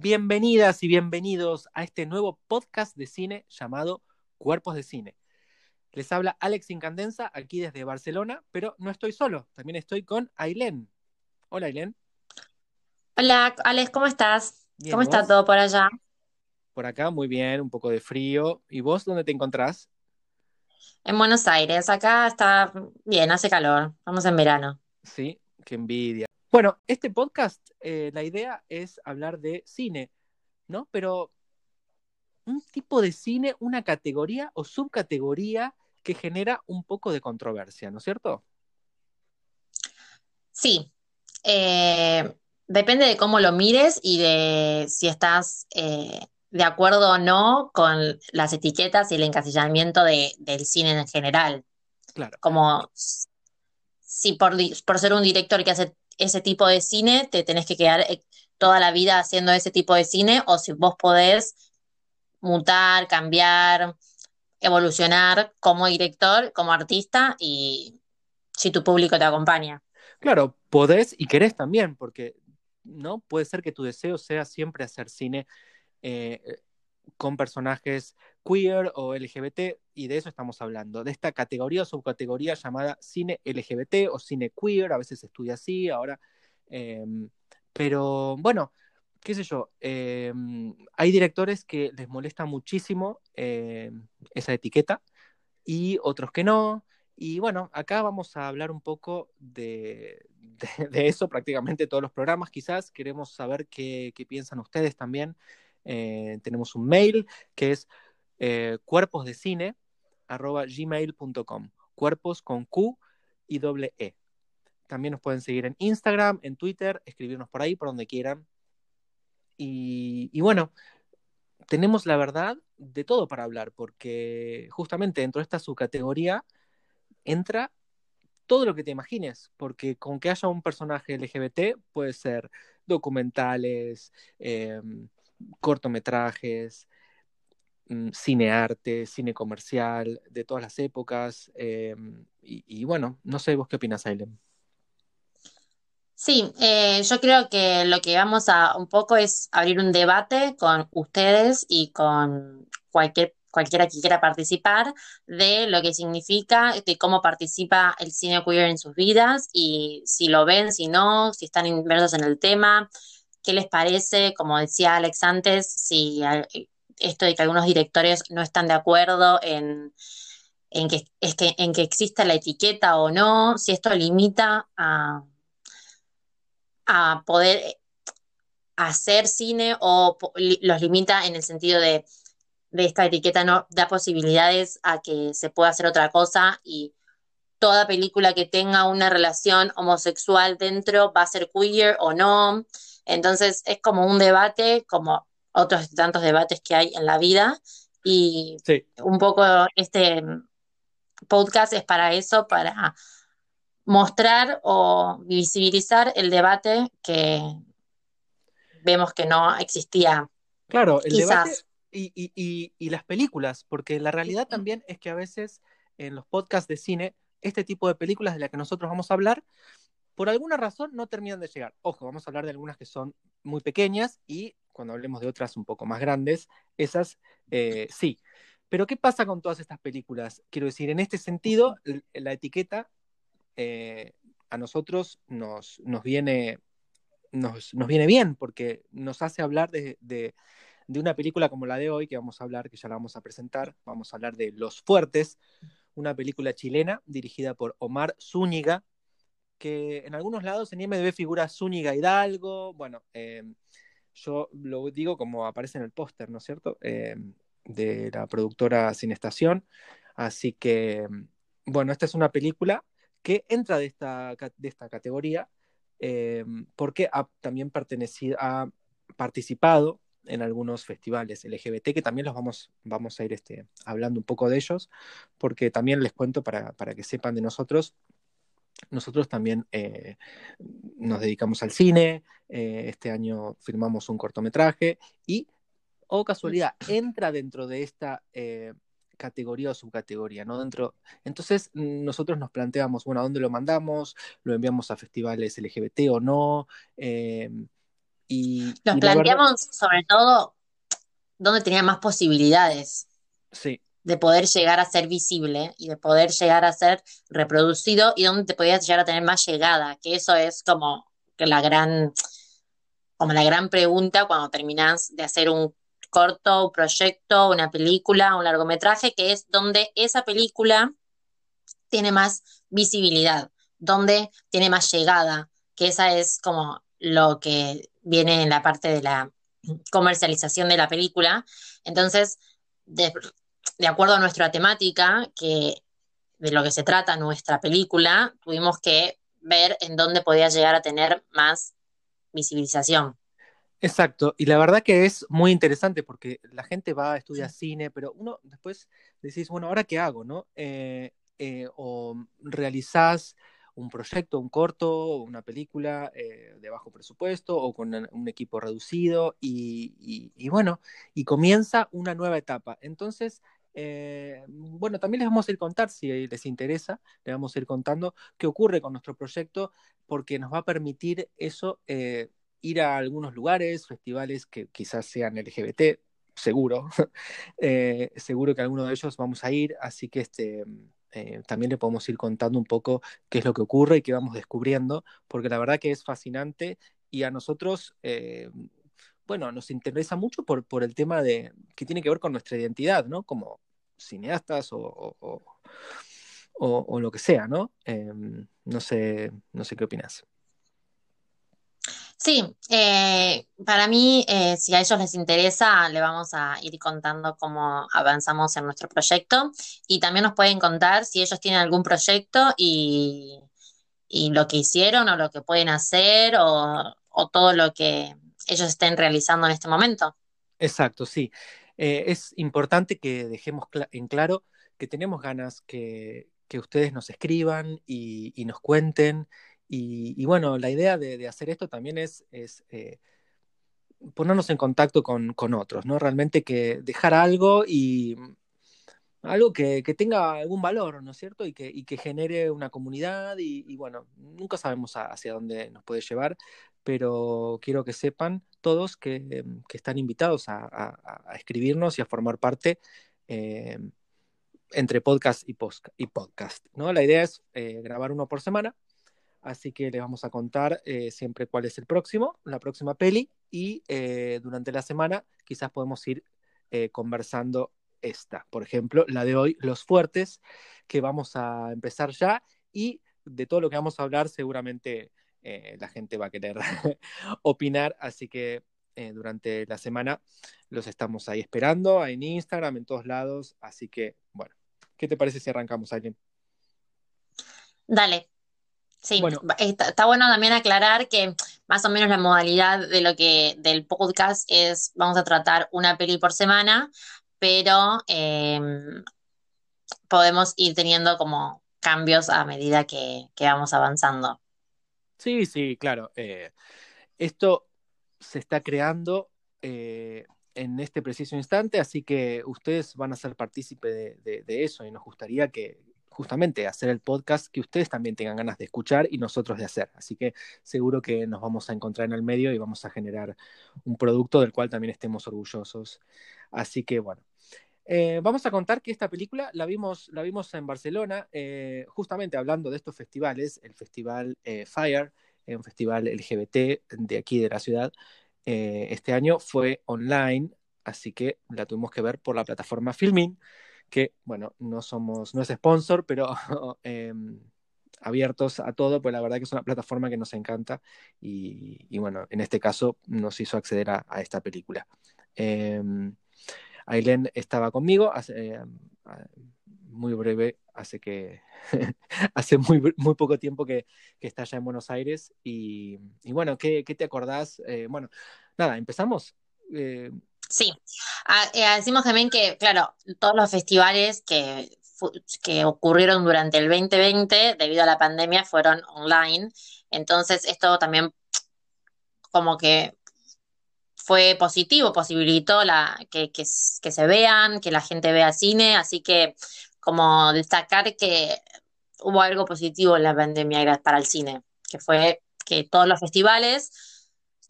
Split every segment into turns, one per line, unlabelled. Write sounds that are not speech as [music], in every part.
Bienvenidas y bienvenidos a este nuevo podcast de cine llamado Cuerpos de Cine. Les habla Alex Incandenza aquí desde Barcelona, pero no estoy solo, también estoy con Ailén. Hola Ailén.
Hola Alex, ¿cómo estás?
Bien,
¿Cómo está todo por allá?
Por acá muy bien, un poco de frío. ¿Y vos dónde te encontrás?
En Buenos Aires, acá está bien, hace calor, estamos en verano.
Sí, qué envidia. Bueno, este podcast, eh, la idea es hablar de cine, ¿no? Pero un tipo de cine, una categoría o subcategoría que genera un poco de controversia, ¿no es cierto?
Sí, eh, depende de cómo lo mires y de si estás eh, de acuerdo o no con las etiquetas y el encasillamiento de- del cine en general.
Claro.
Como si por ser un director que hace ese tipo de cine, te tenés que quedar eh, toda la vida haciendo ese tipo de cine, o si vos podés mutar, cambiar, evolucionar como director, como artista, y si tu público te acompaña.
Claro, podés y querés también, porque no puede ser que tu deseo sea siempre hacer cine eh, con personajes queer o LGBT, y de eso estamos hablando, de esta categoría o subcategoría llamada cine LGBT o cine queer, a veces se estudia así, ahora, eh, pero bueno, qué sé yo, eh, hay directores que les molesta muchísimo eh, esa etiqueta y otros que no. Y bueno, acá vamos a hablar un poco de, de, de eso prácticamente todos los programas. Quizás queremos saber qué, qué piensan ustedes también. Eh, tenemos un mail que es eh, cuerposdecine arroba gmail.com. Cuerpos con Q y doble E. También nos pueden seguir en Instagram, en Twitter, escribirnos por ahí, por donde quieran. Y, bueno, tenemos la verdad de todo para hablar, porque justamente dentro de esta subcategoría entra todo lo que te imagines, porque con que haya un personaje LGBT puede ser documentales, eh, cortometrajes, mm, cine arte, cine comercial, de todas las épocas. eh, y, bueno, no sé vos qué opinas, Aileen.
Sí, eh, yo creo que lo que vamos a un poco es abrir un debate con ustedes y con cualquier, cualquiera que quiera participar de lo que significa, de cómo participa el cine queer en sus vidas y si lo ven, si no, si están inmersos en el tema, qué les parece, como decía Alex antes, si eh, esto de que algunos directores no están de acuerdo en, en que, en que exista la etiqueta o no, si esto limita a a poder hacer cine o los limita en el sentido de, de esta etiqueta no da posibilidades a que se pueda hacer otra cosa y toda película que tenga una relación homosexual dentro va a ser queer o no. Entonces es como un debate, como otros tantos debates que hay en la vida y
Sí,
un poco este podcast es para eso, para mostrar o visibilizar el debate que vemos que no existía,
claro, el debate
quizás.
y, y, y, y las películas, porque la realidad también es que a veces en los podcasts de cine, este tipo de películas de las que nosotros vamos a hablar, por alguna razón no terminan de llegar. Ojo, vamos a hablar de algunas que son muy pequeñas y cuando hablemos de otras un poco más grandes, esas eh, sí. Pero ¿qué pasa con todas estas películas? Quiero decir, en este sentido, la etiqueta eh, a nosotros nos, nos, viene, nos, nos viene bien porque nos hace hablar de, de, de una película como la de hoy, que vamos a hablar, que ya la vamos a presentar. Vamos a hablar de Los Fuertes, una película chilena dirigida por Omar Zúñiga, que en algunos lados en IMDb figura Zúñiga Hidalgo. Bueno, eh, yo lo digo como aparece en el póster, ¿no es cierto? Eh, de la productora Sin Estación. Así que, bueno, esta es una película que entra de esta, de esta categoría eh, porque ha también pertenecido, ha participado en algunos festivales LGBT, que también los vamos, vamos a ir este, hablando un poco de ellos, porque también les cuento para, para que sepan de nosotros, nosotros también eh, nos dedicamos al cine, eh, este año firmamos un cortometraje y, oh casualidad, [laughs] entra dentro de esta eh, categoría o subcategoría, ¿no? Dentro, entonces nosotros nos planteamos, bueno, ¿a dónde lo mandamos? ¿Lo enviamos a festivales LGBT o no? Y,
Nos
y la verdad-
planteamos sobre todo dónde tenía más posibilidades
sí,
de poder llegar a ser visible y de poder llegar a ser reproducido y dónde te podías llegar a tener más llegada, que eso es como la gran, como la gran pregunta cuando terminás de hacer un corto, un proyecto, una película, un largometraje, que es donde esa película tiene más visibilidad, donde tiene más llegada, que esa es como lo que viene en la parte de la comercialización de la película. Entonces, de, de acuerdo a nuestra temática, que de lo que se trata nuestra película, tuvimos que ver en dónde podía llegar a tener más visibilización.
exacto. Y la verdad que es muy interesante porque la gente va a estudiar cine, pero uno después decís, bueno, ¿ahora qué hago? ¿no? Eh, eh, o realizás un proyecto, un corto, una película eh, de bajo presupuesto o con un, un equipo reducido y, y, y, bueno, y comienza una nueva etapa. Entonces, eh, bueno, también les vamos a ir contar, si les interesa, les vamos a ir contando qué ocurre con nuestro proyecto porque nos va a permitir eso, eh, ir a algunos lugares, festivales que quizás sean LGBT, seguro, [laughs] eh, seguro que alguno de ellos vamos a ir, así que este, también le podemos ir contando un poco qué es lo que ocurre y qué vamos descubriendo, porque la verdad que es fascinante y a nosotros, bueno, nos interesa mucho por, por, el tema de que tiene que ver con nuestra identidad, ¿no? Como cineastas o, o, lo que sea, ¿no? Eh, no sé, no sé qué opinas.
Sí, eh, para mí, eh, si a ellos les interesa, le vamos a ir contando cómo avanzamos en nuestro proyecto y también nos pueden contar si ellos tienen algún proyecto y, y lo que hicieron o lo que pueden hacer o, o, todo lo que ellos estén realizando en este momento.
Exacto, sí. Eh, es importante que dejemos en claro que tenemos ganas que, que ustedes nos escriban y, y nos cuenten y, y, bueno, la idea de, de, hacer esto también es, es eh, ponernos en contacto con, con, otros, ¿no? Realmente que dejar algo y algo que, tenga algún valor, ¿no es cierto? Y que, genere una comunidad y, bueno, nunca sabemos hacia dónde nos puede llevar, pero quiero que sepan todos que, que están invitados a, a, escribirnos y a formar parte. Eh, entre podcast y, podcast, ¿no? La idea es eh, grabar uno por semana, Así que les vamos a contar eh, siempre cuál es el próximo, la próxima peli, y eh, durante la semana quizás podemos ir conversando esta. Por ejemplo, la de hoy, Los Fuertes, que vamos a empezar ya, y de todo lo que vamos a hablar seguramente eh, la gente va a querer [laughs] opinar, así que eh, durante la semana los estamos ahí esperando, en Instagram, en todos lados, así que bueno, ¿qué te parece si arrancamos, Aileen?
Dale, Sí, bueno. Está, está, bueno también aclarar que más o menos la modalidad de lo que del podcast es vamos a tratar una peli por semana, pero eh, podemos ir teniendo como cambios a medida que, vamos avanzando.
Sí, sí, claro. Eh, esto se está creando eh, en este preciso instante, así que ustedes van a ser partícipe de, de eso y nos gustaría que, justamente hacer el podcast que ustedes también tengan ganas de escuchar y nosotros de hacer. Así que seguro que nos vamos a encontrar en el medio y vamos a generar un producto del cual también estemos orgullosos. Así que bueno. Eh, vamos a contar que esta película la vimos, la vimos en Barcelona, eh, justamente hablando de estos festivales, el festival eh, Fire, un festival LGBT de aquí de la ciudad, este año fue online, así que la tuvimos que ver por la plataforma Filmin que, bueno, no somos, no es sponsor, pero [laughs] eh, abiertos a todo, pues la verdad que es una plataforma que nos encanta y, bueno, en este caso nos hizo acceder a, esta película. Eh, estaba conmigo, hace, eh, muy breve, hace que [laughs] hace muy, muy poco tiempo que, está allá en Buenos Aires y, y bueno, ¿qué, ¿qué, te acordás? Eh, bueno, nada, empezamos.
Sí, eh, decimos también que, claro, todos los festivales que, que ocurrieron durante el 2020 debido a la pandemia fueron online, entonces esto también como que fue positivo, posibilitó la, que, que se vean, que la gente vea cine, así que como destacar que hubo algo positivo en la pandemia para el cine, que fue que todos los festivales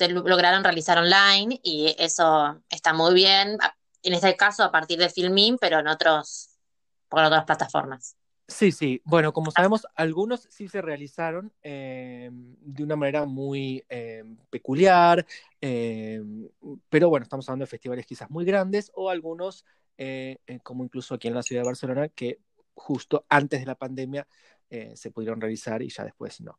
lograron realizar online y eso está muy bien. En este caso a partir de Filmin, pero en otros, por otras plataformas.
Sí, sí. Bueno, como sabemos, algunos sí se realizaron eh, de una manera muy eh, peculiar, eh, pero bueno, estamos hablando de festivales quizás muy grandes o algunos, como incluso aquí en la ciudad de Barcelona, que justo antes de la pandemia se pudieron realizar y ya después no.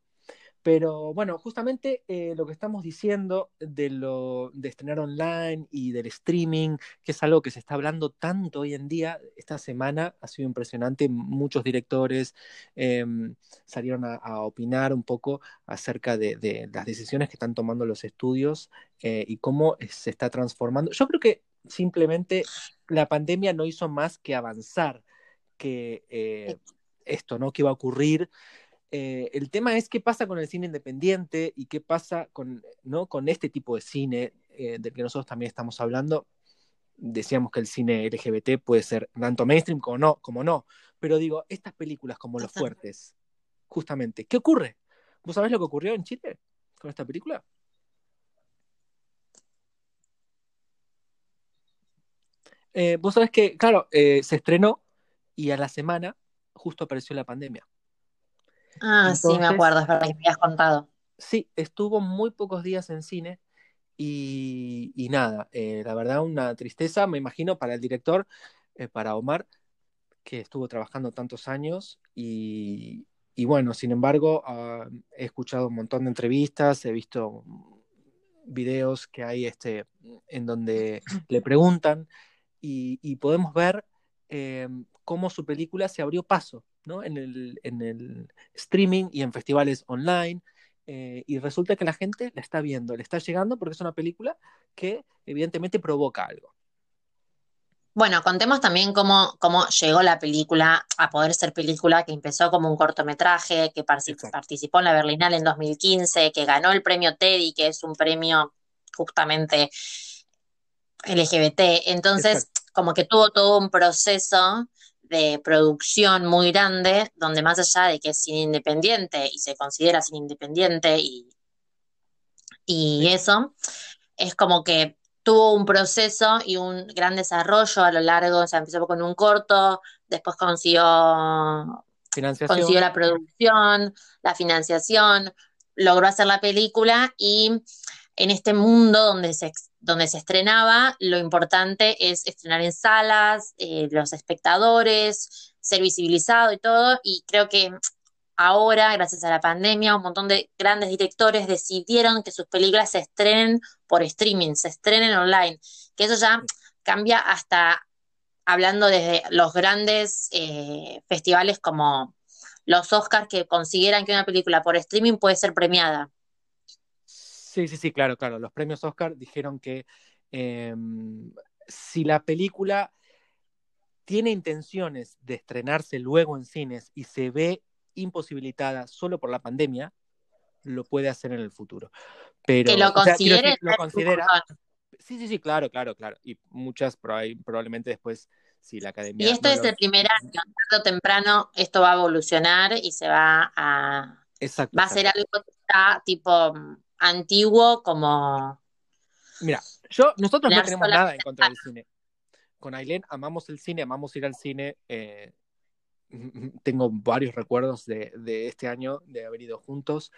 Pero bueno, justamente eh, lo que estamos diciendo de lo de estrenar online y del streaming, que es algo que se está hablando tanto hoy en día, esta semana ha sido impresionante. Muchos directores em, salieron a, opinar un poco acerca de, las decisiones que están tomando los estudios eh, y cómo se está transformando. Yo creo que simplemente la pandemia no hizo más que avanzar que eh, esto, ¿no? Que iba a ocurrir eh, el tema es qué pasa con el cine independiente y qué pasa con, ¿no? con este tipo de cine eh, del que nosotros también estamos hablando. Decíamos que el cine LGBT puede ser tanto mainstream como no, como no. Pero digo, estas películas como Los Fuertes, justamente, ¿qué ocurre? ¿Vos sabés lo que ocurrió en Chile con esta película? Eh, vos sabés que, claro, se estrenó y a la semana justo apareció la pandemia.
Ah, sí, me acuerdo, es verdad que me habías contado.
Sí, estuvo muy pocos días en cine y, nada, eh, la verdad una tristeza, me imagino, para el director, eh, para Omar, que estuvo trabajando tantos años y, bueno, sin embargo, ah, he escuchado un montón de entrevistas, he visto videos que hay este, en donde le preguntan y, podemos ver eh, cómo su película se abrió paso ¿no? en, el, en el streaming y en festivales online. Eh, y resulta que la gente la está viendo, le está llegando porque es una película que evidentemente provoca algo.
Bueno, contemos también cómo, cómo llegó la película a poder ser película, que empezó como un cortometraje, que participó en la Berlinale en 2015, que ganó el premio Teddy, que es un premio justamente LGBT. Entonces, como que tuvo todo un proceso de producción muy grande, donde más allá de que es cine independiente y se considera cine independiente y, y eso, es como que tuvo un proceso y un gran desarrollo a lo largo, o sea, empezó con un corto, después consiguió, consiguió la producción, la financiación, logró hacer la película y en este mundo donde se, donde se estrenaba, lo importante es estrenar en salas, eh, los espectadores, ser visibilizado y todo, y creo que ahora, gracias a la pandemia, un montón de grandes directores decidieron que sus películas se estrenen por streaming, se estrenen online, que eso ya cambia hasta hablando desde los grandes eh, festivales como los Oscars que consideran que una película por streaming puede ser premiada.
Sí, sí, sí, claro, claro. Los premios Oscar dijeron que em, si la película tiene intenciones de estrenarse luego en cines y se ve imposibilitada solo por la pandemia, lo puede hacer en el futuro. Pero,
que lo considere.
lo considera. Sí, sí, sí, claro, claro, claro. Y muchas probablemente después, si la academia.
Y esto es el primer [laughs] año, tarde o temprano, esto va a evolucionar y se va a.
Exacto.
Va a ser algo que está tipo antiguo como...
Mira, yo, nosotros no tenemos nada en contra del cine. Con Ailén amamos el cine, amamos ir al cine. Eh, [laughs] tengo varios recuerdos de, este año de haber ido juntos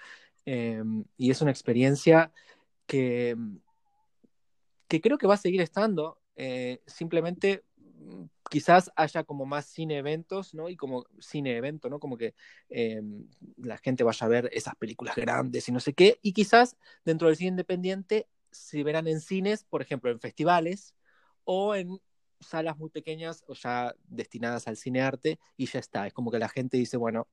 em, y es una experiencia que, que creo que va a seguir estando. Eh, simplemente quizás haya como más cine eventos, ¿no? Y como cine evento, ¿no? Como que em, la gente vaya a ver esas películas grandes y no sé qué. Y quizás dentro del cine independiente se verán en cines, por ejemplo, en festivales o en salas muy pequeñas o ya destinadas al cine arte y ya está. Es como que la gente dice, bueno,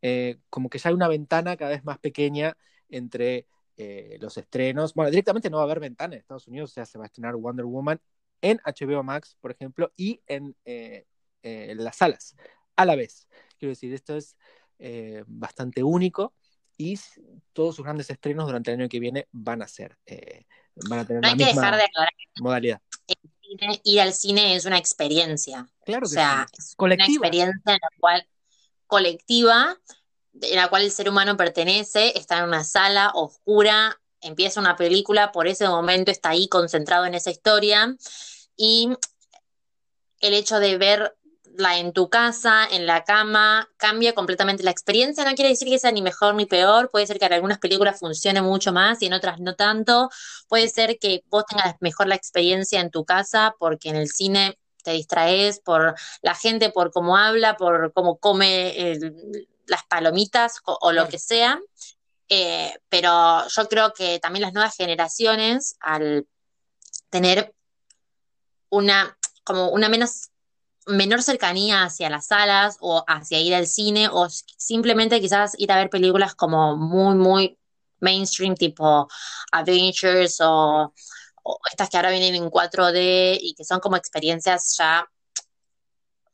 eh, como que ya hay una ventana cada vez más pequeña entre eh, los estrenos. Bueno, directamente no va a haber ventana en Estados Unidos, o sea, se va a estrenar Wonder Woman en HBO Max, por ejemplo, y en, eh, eh, las salas a la vez. Quiero decir, esto es eh, bastante único y todos sus grandes estrenos durante el año que viene van a ser, van a tener la misma modalidad.
ir al cine es una experiencia.
Claro
o sea, es una experiencia en la cual colectiva en la cual el ser humano pertenece, está en una sala oscura, empieza una película, por ese momento está ahí concentrado en esa historia y el hecho de verla en tu casa, en la cama, cambia completamente la experiencia. No quiere decir que sea ni mejor ni peor, puede ser que en algunas películas funcione mucho más y en otras no tanto. Puede ser que vos tengas mejor la experiencia en tu casa porque en el cine te distraes por la gente, por cómo habla, por cómo come las palomitas o, lo que sea. Eh, pero yo creo que también las nuevas generaciones, al tener una, como una menos, menor cercanía hacia las salas o hacia ir al cine o simplemente quizás ir a ver películas como muy, muy mainstream, tipo Adventures o, o estas que ahora vienen en 4D y que son como experiencias ya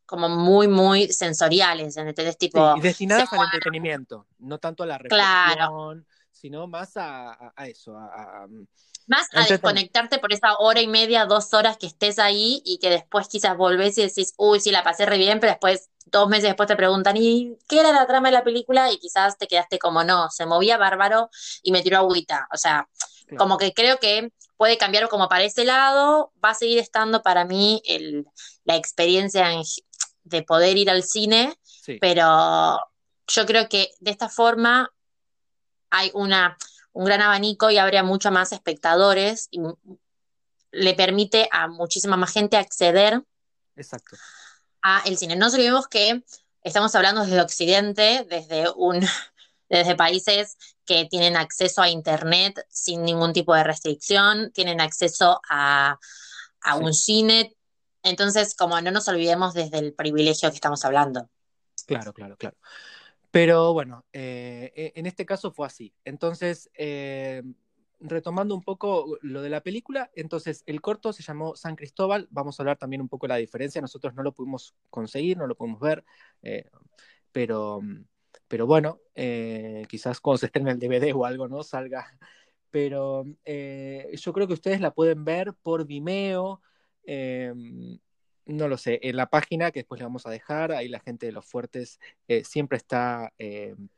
como muy, muy sensoriales, ¿entendés? Tipo,
y destinadas al entretenimiento, no tanto a la reflexión, sino más a, eso, a,
más a desconectarte por esa hora y media, dos horas que estés ahí y que después quizás volvés y decís, uy, sí, la pasé re bien, pero después, dos meses después te preguntan, ¿y qué era la trama de la película? Y quizás te quedaste como, no, se movía bárbaro y me tiró agüita. O sea, como que creo que puede cambiar como para ese lado, va a seguir estando para mí el, la experiencia en, de poder ir al cine, pero yo creo que de esta forma hay una, un gran abanico y habría mucho más espectadores y le permite a muchísima más gente acceder
Exacto.
a el cine. No olvidemos que estamos hablando desde Occidente, desde un [laughs] desde países que tienen acceso a internet sin ningún tipo de restricción, tienen acceso a, un cine, entonces, como no nos olvidemos desde el privilegio que estamos hablando.
Claro, claro, claro. Pero bueno, eh, e, en este caso fue así. Entonces, eh, retomando un poco lo de la película, entonces el corto se llamó San Cristóbal. Vamos a hablar también un poco de la diferencia. Nosotros no lo pudimos conseguir, no lo pudimos ver, eh, pero, pero bueno, quizás cuando se estrene el DVD o algo, ¿no? Salga. Pero yo creo que ustedes la pueden ver por Vimeo. No lo sé, en la página que después le vamos a dejar, ahí la gente de los fuertes eh, siempre está em,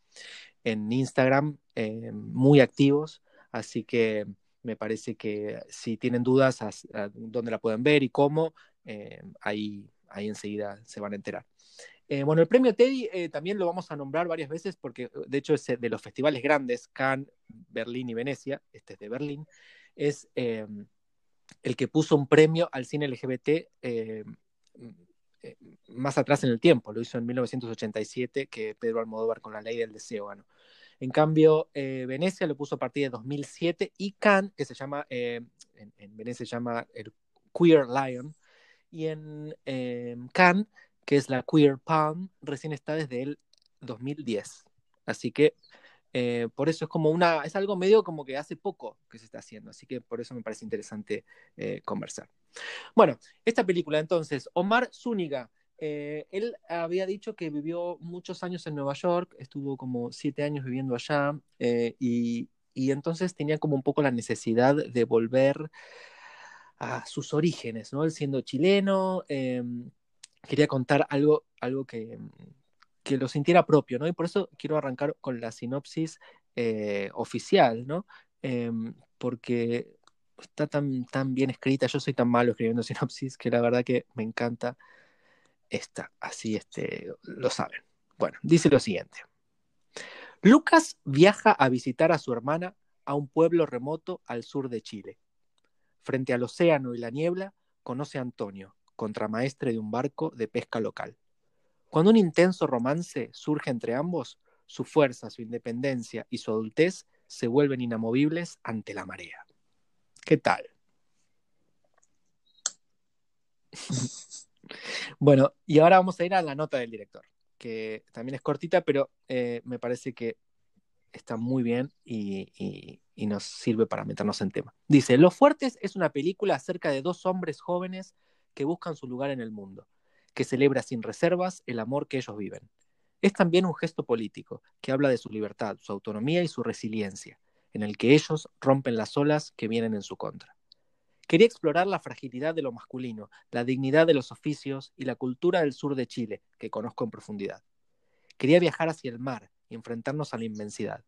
en Instagram em, muy activos, así que me parece que si tienen dudas a, dónde la pueden ver y cómo, ahí, ahí enseguida se van a enterar. Eh, bueno, el premio Teddy eh, también lo vamos a nombrar varias veces porque de hecho es de los festivales grandes, Cannes, Berlín y Venecia, este es de Berlín, es el que puso un premio al cine LGBT eh, eh, más atrás en el tiempo, lo hizo en 1987, que Pedro Almodóvar con la ley del deseo. En cambio, eh, Venecia lo puso a partir de 2007 y Cannes, que se llama, en, Venecia se llama el Queer Lion, y en Cannes, que es la Queer Palm, recién está desde el 2010. Así que eh, por eso es como una, es algo medio como que hace poco que se está haciendo, así que por eso me parece interesante eh, conversar. Bueno, esta película entonces, Omar Zúñiga, eh, él había dicho que vivió muchos años en Nueva York, estuvo como siete años viviendo allá y, y, entonces tenía como un poco la necesidad de volver a sus orígenes, ¿no? Él siendo chileno, em, quería contar algo, algo que, que lo sintiera propio, ¿no? Y por eso quiero arrancar con la sinopsis eh, oficial, ¿no? Em, porque está tan, tan bien escrita, yo soy tan malo escribiendo [laughs] sinopsis que la verdad que me encanta esta, así este, lo saben. Bueno, dice lo siguiente. Lucas viaja a visitar a su hermana a un pueblo remoto al sur de Chile. Frente al océano y la niebla, conoce a Antonio, contramaestre de un barco de pesca local. Cuando un intenso romance surge entre ambos, su fuerza, su independencia y su adultez se vuelven inamovibles ante la marea. ¿Qué tal? [laughs] bueno, y ahora vamos a ir a la nota del director, que también es cortita, pero eh, me parece que está muy bien y, y, nos sirve para meternos en tema. Dice, Los Fuertes es una película acerca de dos hombres jóvenes que buscan su lugar en el mundo que celebra sin reservas el amor que ellos viven. Es también un gesto político que habla de su libertad, su autonomía y su resiliencia, en el que ellos rompen las olas que vienen en su contra. Quería explorar la fragilidad de lo masculino, la dignidad de los oficios y la cultura del sur de Chile, que conozco en profundidad. Quería viajar hacia el mar y enfrentarnos a la inmensidad.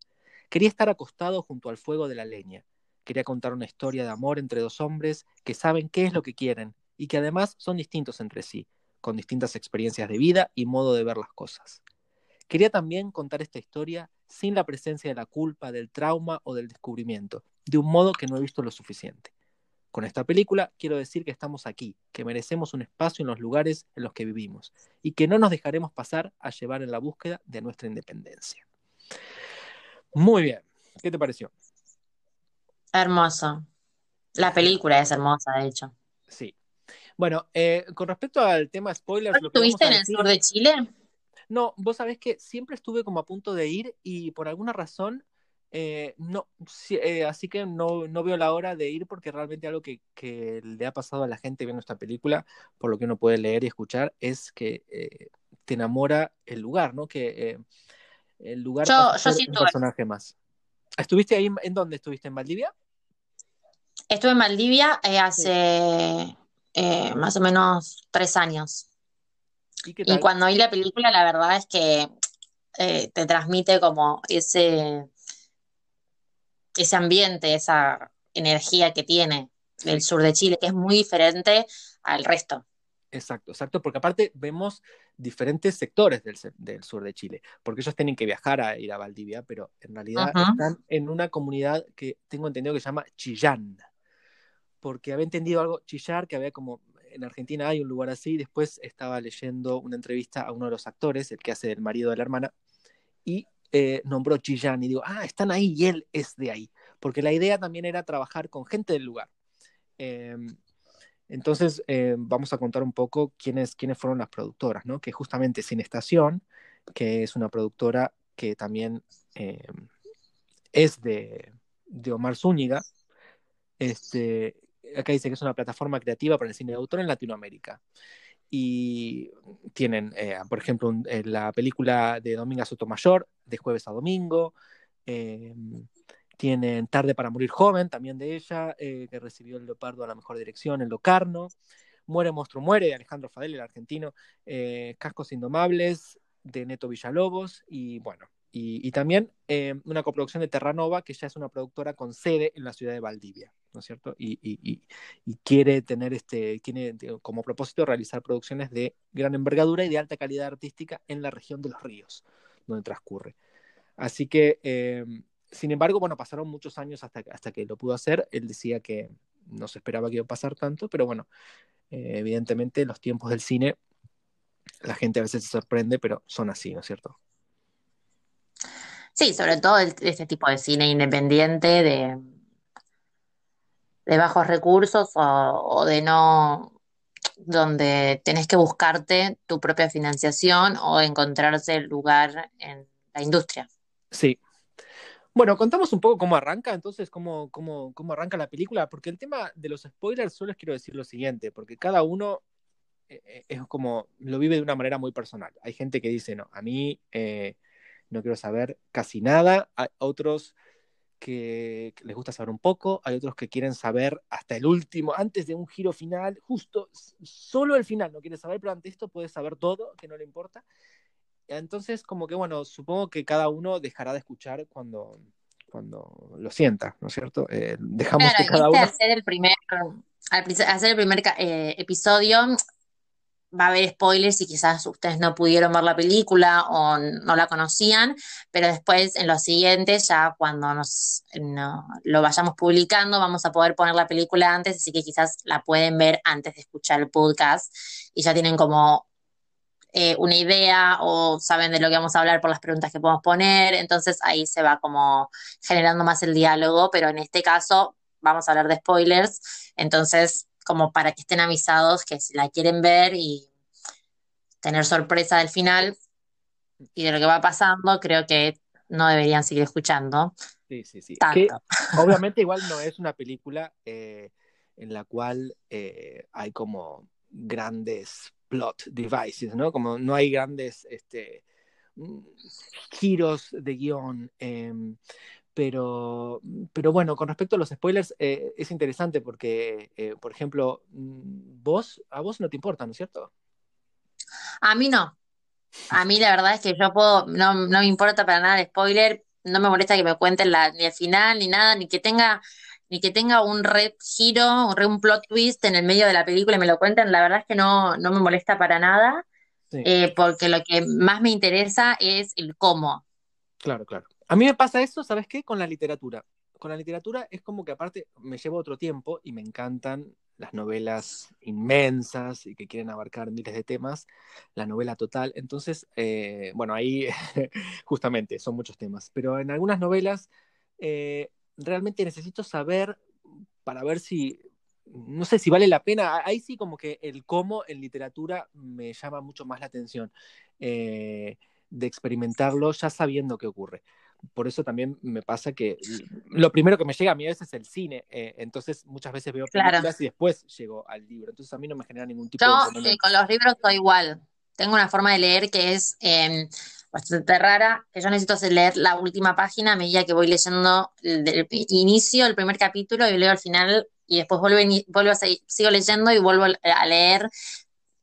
Quería estar acostado junto al fuego de la leña, Quería contar una historia de amor entre dos hombres que saben qué es lo que quieren y que además son distintos entre sí, con distintas experiencias de vida y modo de ver las cosas. Quería también contar esta historia sin la presencia de la culpa, del trauma o del descubrimiento, de un modo que no he visto lo suficiente. Con esta película quiero decir que estamos aquí, que merecemos un espacio en los lugares en los que vivimos y que no nos dejaremos pasar a llevar en la búsqueda de nuestra independencia. Muy bien, ¿qué te pareció?
Hermoso. La película es hermosa, de hecho.
Sí. Bueno, eh, con respecto al tema spoilers...
¿Estuviste en el sur de Chile?
No, vos sabés que siempre estuve como a punto de ir y por alguna razón eh, no, eh, así que no, no, veo la hora de ir porque realmente algo que, que, le ha pasado a la gente viendo esta película, por lo que uno puede leer y escuchar, es que eh, te enamora el lugar, ¿no? Que el lugar
yo,
un personaje más. ¿Estuviste ahí? ¿En dónde estuviste? ¿En Valdivia?
Estuve en Valdivia hace más o menos tres años. ¿Y, y cuando vi la película, la verdad es que te transmite como ese ese ambiente, esa energía que tiene el sur de Chile, que es muy diferente al resto.
Exacto, exacto, porque aparte vemos diferentes sectores del, del, sur de Chile, porque ellos tienen que viajar a ir a Valdivia, pero en realidad están en una comunidad que tengo entendido que se llama Chillán, porque había entendido algo, Chillar, que había como, en Argentina hay un lugar así, después estaba leyendo una entrevista a uno de los actores, el que hace el marido de la hermana, y eh, nombró Chillán y digo, ah, están ahí y él es de ahí, porque la idea también era trabajar con gente del lugar. Em, entonces, eh, vamos a contar un poco quiénes, quiénes fueron las productoras, ¿no? Que justamente Sin Estación, que es una productora que también em, es de, de, Omar Zúñiga. Este, acá dice que es una plataforma creativa para el cine de autor en Latinoamérica. Y tienen, eh, por ejemplo, eh, la película de Dominga Sotomayor, de jueves a domingo, eh, tienen Tarde para Morir Joven, también de ella, que recibió el Leopardo a la mejor dirección, el Locarno, Muere Monstruo Muere, de Alejandro Fadel, el argentino, Cascos Indomables, de Neto Villalobos, y bueno, y, también una coproducción de Terranova, que ya es una productora con sede en la ciudad de Valdivia. ¿no es cierto? Y, quiere tener este, tiene como propósito realizar producciones de gran envergadura y de alta calidad artística en la región de los ríos, donde transcurre. Así que, eh, sin embargo, bueno, pasaron muchos años hasta, hasta que lo pudo hacer. Él decía que no se esperaba que iba a pasar tanto, pero bueno, eh, evidentemente los tiempos del cine, la gente a veces se sorprende, pero son así, ¿no es cierto?
Sí, sobre todo este tipo de cine independiente, de, de bajos recursos o, de no, donde tenés que buscarte tu propia financiación o encontrarse lugar en la industria.
Sí. Bueno, contamos un poco cómo arranca, entonces, cómo, cómo, cómo arranca la película, porque el tema de los spoilers solo les quiero decir lo siguiente, porque cada uno eh, eh, es como, lo vive de una manera muy personal. Hay gente que dice, no, a mí eh, no quiero saber casi nada, hay otros que les gusta saber un poco, hay otros que quieren saber hasta el último, antes de un giro final, justo, solo el final, no quiere saber, pero ante esto puede saber todo, que no le importa. Entonces, como que bueno, supongo que cada uno dejará de escuchar cuando, cuando lo sienta, ¿no es cierto? Eh, dejamos que cada uno...
Hacer el primer, hacer el primer eh, episodio, va a haber spoilers y quizás ustedes no pudieron ver la película o no la conocían, pero después en los siguientes, ya cuando nos lo vayamos publicando, vamos a poder poner la película antes, así que quizás la pueden ver antes de escuchar el podcast y ya tienen como eh, una idea o saben de lo que vamos a hablar por las preguntas que podemos poner, entonces ahí se va como generando más el diálogo, pero en este caso vamos a hablar de spoilers, entonces como para que estén avisados que si la quieren ver y tener sorpresa del final y de lo que va pasando, creo que no deberían seguir escuchando.
Sí, sí, sí. [laughs] obviamente igual no es una película eh, en la cual eh, hay como grandes plot devices, ¿no? Como no hay grandes este, mm, giros de guion. Em, pero, pero bueno, con respecto a los spoilers, eh, es interesante porque, eh, por ejemplo, mm, vos, a vos no te importa, ¿no es cierto?
A mí no. A mí la verdad es que yo puedo, no, me importa para nada el spoiler, no me molesta que me cuenten la, ni el final, ni nada, ni que tenga ni que tenga un red giro, un, re- un plot twist en el medio de la película y me lo cuenten, la verdad es que no, no me molesta para nada,
Sí,
eh, porque lo que más me interesa es el cómo.
claro, claro. A mí me pasa eso, ¿sabes qué? Con la literatura. Con la literatura es como que aparte me llevo otro tiempo y me encantan las novelas inmensas y que quieren abarcar miles de temas, la novela total. Entonces, eh, bueno, ahí [laughs] justamente son muchos temas, pero en algunas novelas eh, realmente necesito saber para ver si, no sé si vale la pena. Ahí sí como que el cómo en literatura me llama mucho más la atención eh, de experimentarlo ya sabiendo qué ocurre. Por eso también me pasa que lo primero que me llega a mí a veces es el cine, eh, entonces muchas veces veo
Claro.
películas y después llego al libro, entonces a mí no me genera ningún tipo
Yo
de
eh,
inconveniente.
con los libros soy igual. Tengo una forma de leer que es eh, bastante rara, que yo necesito hacer leer la última página a medida que voy leyendo el del inicio, el primer capítulo, y leo al final, y después vuelvo, vuelvo a seguir, sigo leyendo y vuelvo a leer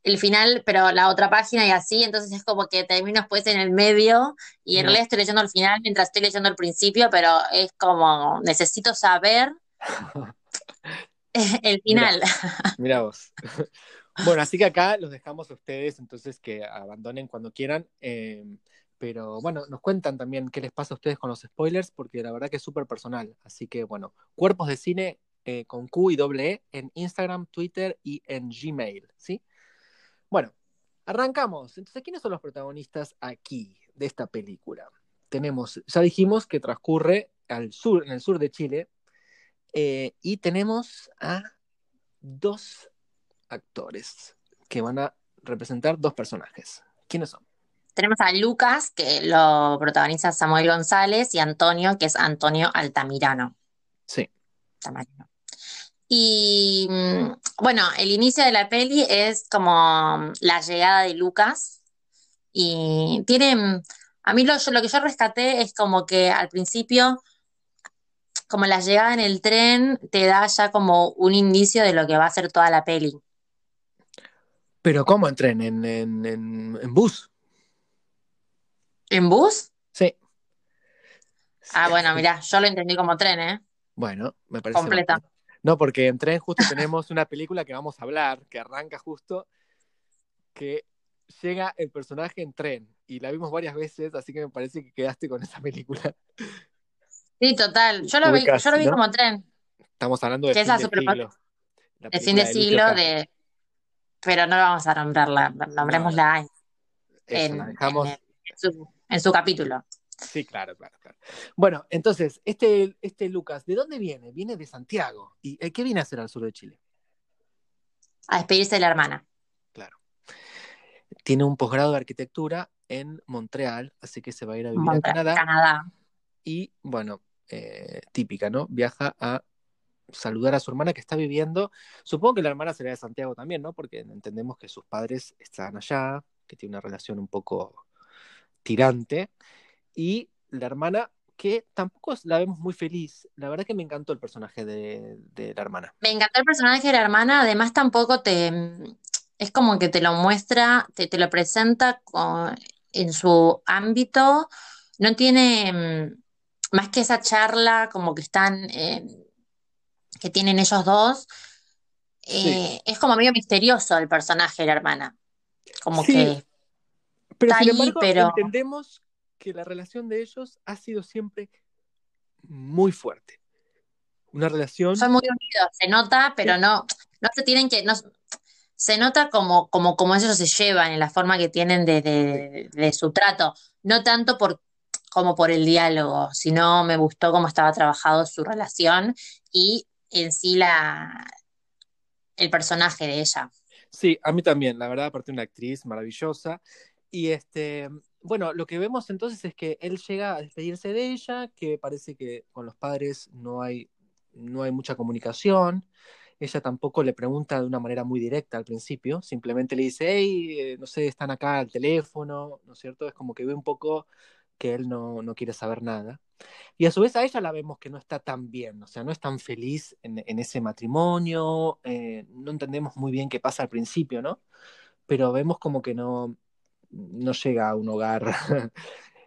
el final, pero la otra página y así, entonces es como que termino después en el medio y en realidad estoy leyendo al final mientras estoy leyendo al principio, pero es como necesito saber [laughs] el final.
Mira vos. [laughs] Bueno, así que acá los dejamos a ustedes, entonces que abandonen cuando quieran. eh, pero bueno, nos cuentan también qué les pasa a ustedes con los spoilers, porque la verdad que es súper personal. Así que bueno, cuerpos de cine eh, con Q y doble E en Instagram, Twitter y en Gmail, ¿sí? Bueno, arrancamos. Entonces, ¿quiénes son los protagonistas aquí de esta película? Tenemos, ya dijimos que transcurre al sur, en el sur de Chile, eh, y tenemos a dos actores que van a representar dos personajes. ¿Quiénes son?
Tenemos a Lucas, que lo protagoniza Samuel González, y Antonio, que es Antonio Altamirano.
Sí.
Altamirano. Y mm, bueno, el inicio de la peli es como la llegada de Lucas. Y tiene, mm, a mí lo, yo- lo que yo rescaté es como que al principio, como la llegada en el tren, te da ya como un indicio de lo que va a ser toda la peli.
Pero ¿cómo en tren? ¿En, en, en, en bus?
¿En bus?
Sí.
Ah, bueno, mirá, yo lo entendí como tren, ¿eh?
Bueno, me parece.
Completa.
No, porque en tren justo tenemos una película que vamos a hablar, que arranca justo, que llega el personaje en tren. Y la vimos varias veces, así que me parece que quedaste con esa película.
Sí, total. Yo lo vi, yo lo vi
¿no?
como tren.
Estamos hablando de
Que
fin de siglo.
Fin de siglo de... Pero no vamos a nombrarla, nombrémosla en, en- en su, en su capítulo.
Sí, claro, claro, claro. Bueno, entonces, este, este Lucas, ¿de dónde viene? Viene de Santiago. ¿Y eh, qué viene a hacer al sur de Chile?
A despedirse de la hermana.
Claro. Tiene un posgrado de arquitectura en Montreal, así que se va a ir a vivir a
Montreal,
Canadá.
Canadá.
Y bueno, eh, típica, ¿no? Viaja a saludar a su hermana que está viviendo. Supongo que la hermana será de Santiago también, ¿no? Porque entendemos que sus padres están allá, que tiene una relación un poco tirante. Y la hermana, que tampoco la vemos muy feliz. La verdad que me encantó el personaje de, de la hermana.
Me encantó el personaje de la hermana, además tampoco te... Es como que te lo muestra, te, te lo presenta con- en su ámbito. No tiene mm, más que esa charla como que están... eh, que tienen ellos dos. eh, es como medio misterioso el personaje de la hermana. Como
Sí,
que...
Pero
Está
sin
ahí,
embargo,
pero-
entendemos que la relación de ellos ha sido siempre muy fuerte. Una relación.
Son muy unidos, se nota, pero no, no se tienen que, no, se nota como, como, como ellos se llevan en la forma que tienen de, de, de su trato, no tanto por, como por el diálogo, sino me gustó cómo estaba trabajado su relación y en sí la, el personaje de ella.
Sí, a mí también, la verdad, aparte una actriz maravillosa. Y este, bueno, lo que vemos entonces es que él llega a despedirse de ella, que parece que con los padres no hay, no hay mucha comunicación. Ella tampoco le pregunta de una manera muy directa al principio, simplemente le dice, hey, eh, no sé, están acá al teléfono, ¿no es cierto? Es como que ve un poco que él no, no quiere saber nada. Y a su vez a ella la vemos que no está tan bien, o sea, no es tan feliz en, ese matrimonio, eh, no entendemos muy bien qué pasa al principio, ¿no? Pero vemos como que no, no llega a un hogar [laughs]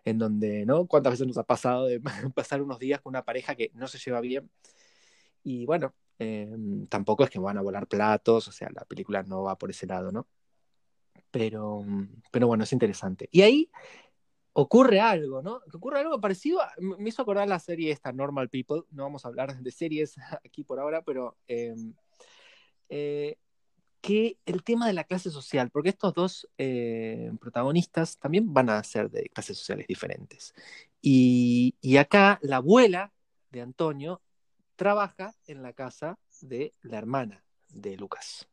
en donde, ¿no? ¿Cuántas veces nos ha pasado de [laughs] pasar unos días con una pareja que no se lleva bien? Y bueno, eh, tampoco es que van a volar platos, o sea, la película no va por ese lado, ¿no? Pero, pero bueno, es interesante. Y ahí ocurre algo, ¿no? Ocurre algo parecido, a, me hizo acordar la serie esta, Normal People, no vamos a hablar de series [laughs] aquí por ahora, pero eh, eh, que el tema de la clase social, porque estos dos eh, protagonistas también van a ser de clases sociales diferentes. Y, y acá la abuela de Antonio trabaja en la casa de la hermana de Lucas.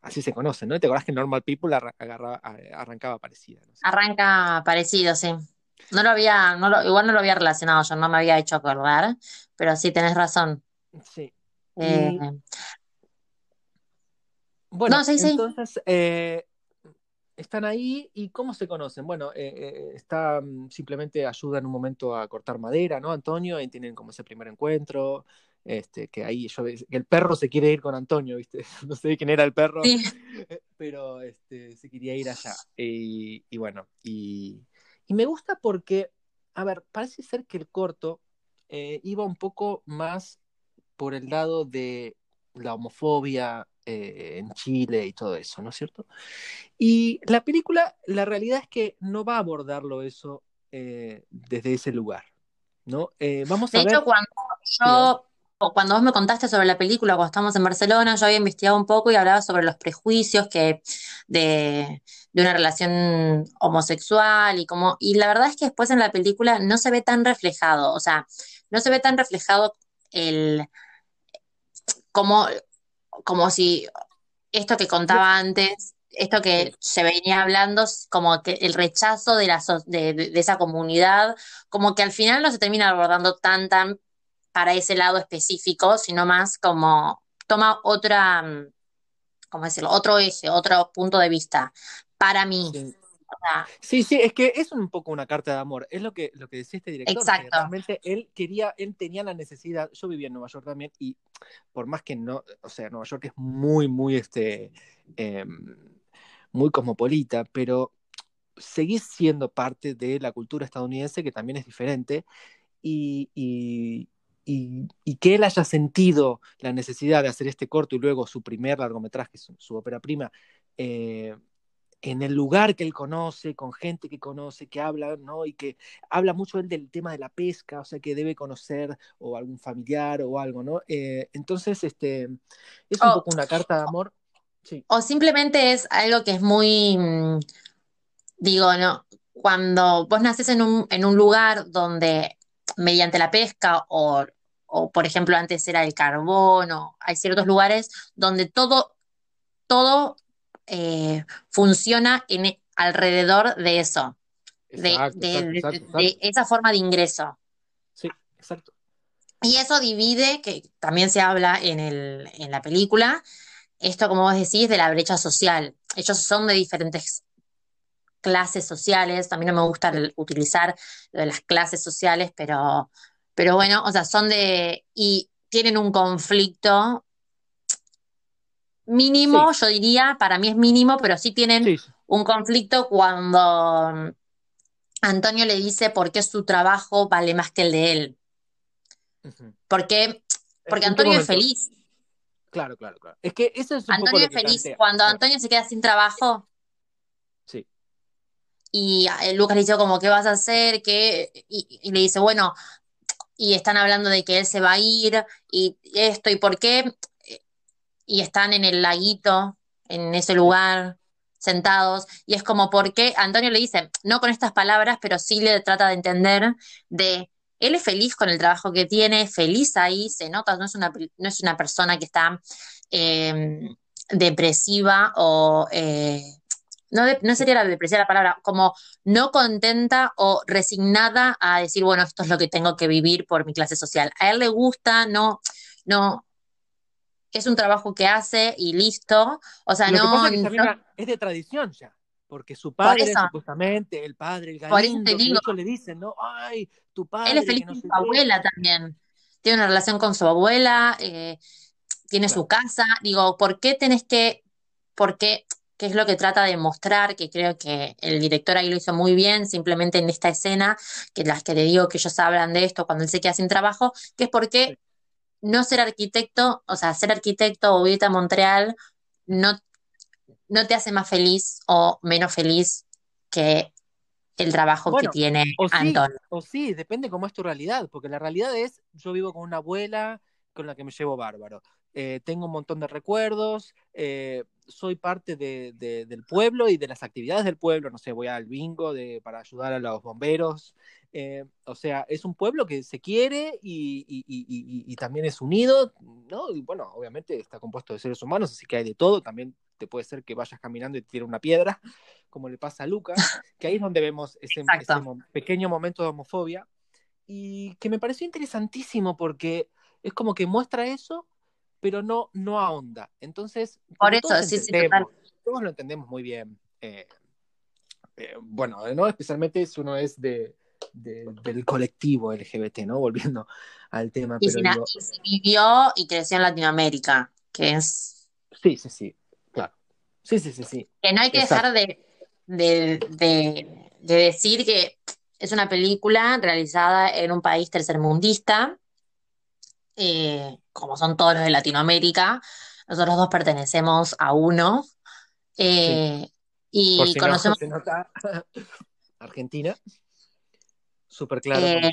Así se conoce, ¿no? ¿Te acordás que Normal People agarra, arrancaba parecida?
¿no? Arranca parecido, sí. No lo había, no lo, igual no lo había relacionado yo, no me había hecho acordar, pero sí tenés razón.
Sí.
Eh,
bueno,
no, sí, sí.
entonces eh, están ahí y ¿cómo se conocen? Bueno, eh, eh, está simplemente ayuda en un momento a cortar madera, ¿no? Antonio, y tienen como ese primer encuentro, este, que ahí yo, que el perro se quiere ir con Antonio, ¿viste? [laughs] No sé quién era el perro,
Sí.
pero este, se quería ir allá. Y, y bueno, y, y me gusta porque, a ver, parece ser que el corto eh, iba un poco más por el lado de la homofobia eh, en Chile y todo eso, ¿no es cierto? Y la película, la realidad es que no va a abordarlo eso eh, desde ese lugar, ¿no? Eh, vamos
De
a
hecho,
ver,
cuando yo, cuando vos me contaste sobre la película, cuando estábamos en Barcelona, yo había investigado un poco y hablaba sobre los prejuicios que de, de una relación homosexual y como, y la verdad es que después en la película no se ve tan reflejado, o sea, no se ve tan reflejado el como, como si esto que contaba antes, esto que se venía hablando, como que el rechazo de, la, so- de, de- de esa comunidad, como que al final no se termina abordando tan, tan para ese lado específico, sino más como toma otra, mm, ¿cómo decirlo? Otro eje, otro punto de vista. Para mí.
sí.
Sea,
Sí, sí, es que es un poco una carta de amor. Es lo que, lo que decía este director,
exacto.
realmente él quería, él tenía la necesidad. Yo vivía en Nueva York también, y por más que no, o sea, Nueva York es muy, muy, este, eh, muy cosmopolita, pero seguís siendo parte de la cultura estadounidense, que también es diferente, y, y, y, y que él haya sentido la necesidad de hacer este corto y luego su primer largometraje, su, su ópera prima, eh, en el lugar que él conoce, con gente que conoce, que habla, ¿no? Y que habla mucho él del tema de la pesca, o sea, que debe conocer o algún familiar o algo, ¿no? Eh, entonces, este, es un poco una carta de amor. Sí,
o simplemente es algo que es muy, mm, digo, ¿no? Cuando vos nacés en un, en un lugar donde mediante la pesca o, o, por ejemplo, antes era el carbón, o hay ciertos lugares donde todo, todo eh, funciona en, e- alrededor de eso, de,
exacto,
de,
exacto,
de,
exacto,
de
exacto.
esa forma de ingreso.
Sí, exacto.
Y eso divide, que también se habla en el, en la película, esto, como vos decís, de la brecha social. Ellos son de diferentes clases sociales, a mí no me gusta el- utilizar lo de las clases sociales, pero, pero bueno, o sea, son de, y tienen un conflicto
sí,
mínimo, yo diría, para mí es mínimo, pero sí tienen
sí.
un conflicto cuando mm, Antonio le dice por qué su trabajo vale más que el de él. Porque, porque
¿En qué
Antonio es feliz.
Claro, claro, claro. Es que eso es un poco
Antonio
lo
es
que
feliz
plantea.
cuando Antonio se queda sin trabajo
sí,
y eh, Lucas le dice como, ¿qué vas a hacer? ¿Qué? Y, y le dice, bueno, y están hablando de que él se va a ir y esto y por qué. Y están en el laguito, en ese lugar, sentados. Y es como, ¿por qué? Antonio le dice, no con estas palabras, pero sí le trata de entender de... Él es feliz con el trabajo que tiene, feliz ahí, se nota, no es una, no es una persona que está eh, depresiva o eh, no, no sería la depresiva la palabra, como no contenta o resignada a decir, bueno, esto es lo que tengo que vivir por mi clase social. A él le gusta, no, no, es un trabajo que hace y listo. O sea,
Lo que pasa
no,
es que
no,
Samira es de tradición ya, porque su
por
padre,
eso,
supuestamente, el padre, el
por
Galindo, hecho le dicen, ¿no? Ay, tu
él es
padre,
feliz
no
con su
qué.
abuela también. Tiene una relación con su abuela, eh, tiene su casa. Digo, ¿por qué tenés que, por qué, qué es lo que trata de mostrar? Que creo que el director ahí lo hizo muy bien, simplemente en esta escena, que las que le digo que ellos hablan de esto cuando él se queda sin trabajo, que es
sí,
porque no ser arquitecto, o sea, ser arquitecto o irte a Montreal no, no te hace más feliz o menos feliz que el trabajo
Bueno,
que tiene
o sí,
Anton.
o sí, depende cómo es tu realidad, porque la realidad es, yo vivo con una abuela con la que me llevo bárbaro, Eh, tengo un montón de recuerdos, eh, soy parte de- de- del pueblo y de las actividades del pueblo, no sé, voy al bingo de, para ayudar a los bomberos, eh, o sea, es un pueblo que se quiere y, y- y- y- también es unido, ¿no? Y bueno, obviamente está compuesto de seres humanos, así que hay de todo, también te puede ser que vayas caminando y te tire una piedra, como le pasa a Lucas, que ahí es donde vemos ese, ese mo- pequeño momento de homofobia y que me pareció interesantísimo porque es como que muestra eso, pero no, no ahonda. Entonces,
Por eso,
todos
sí, sí,
todos lo entendemos muy bien. eh, eh, bueno, ¿no? Especialmente si uno es de, de- del colectivo LGBT, ¿no? Volviendo al tema,
Y
pero
si,
digo,
vivió y creció en Latinoamérica, que es
sí, sí, sí, claro. Sí, sí, sí, sí.
que no hay que
Exacto.
dejar de, de, de- de decir que es una película realizada en un país tercermundista, eh, como son todos los de Latinoamérica. Nosotros dos pertenecemos a uno. eh,
Por
y
si no
conocemos
se nota, [laughs] Argentina, súper claro
Eh,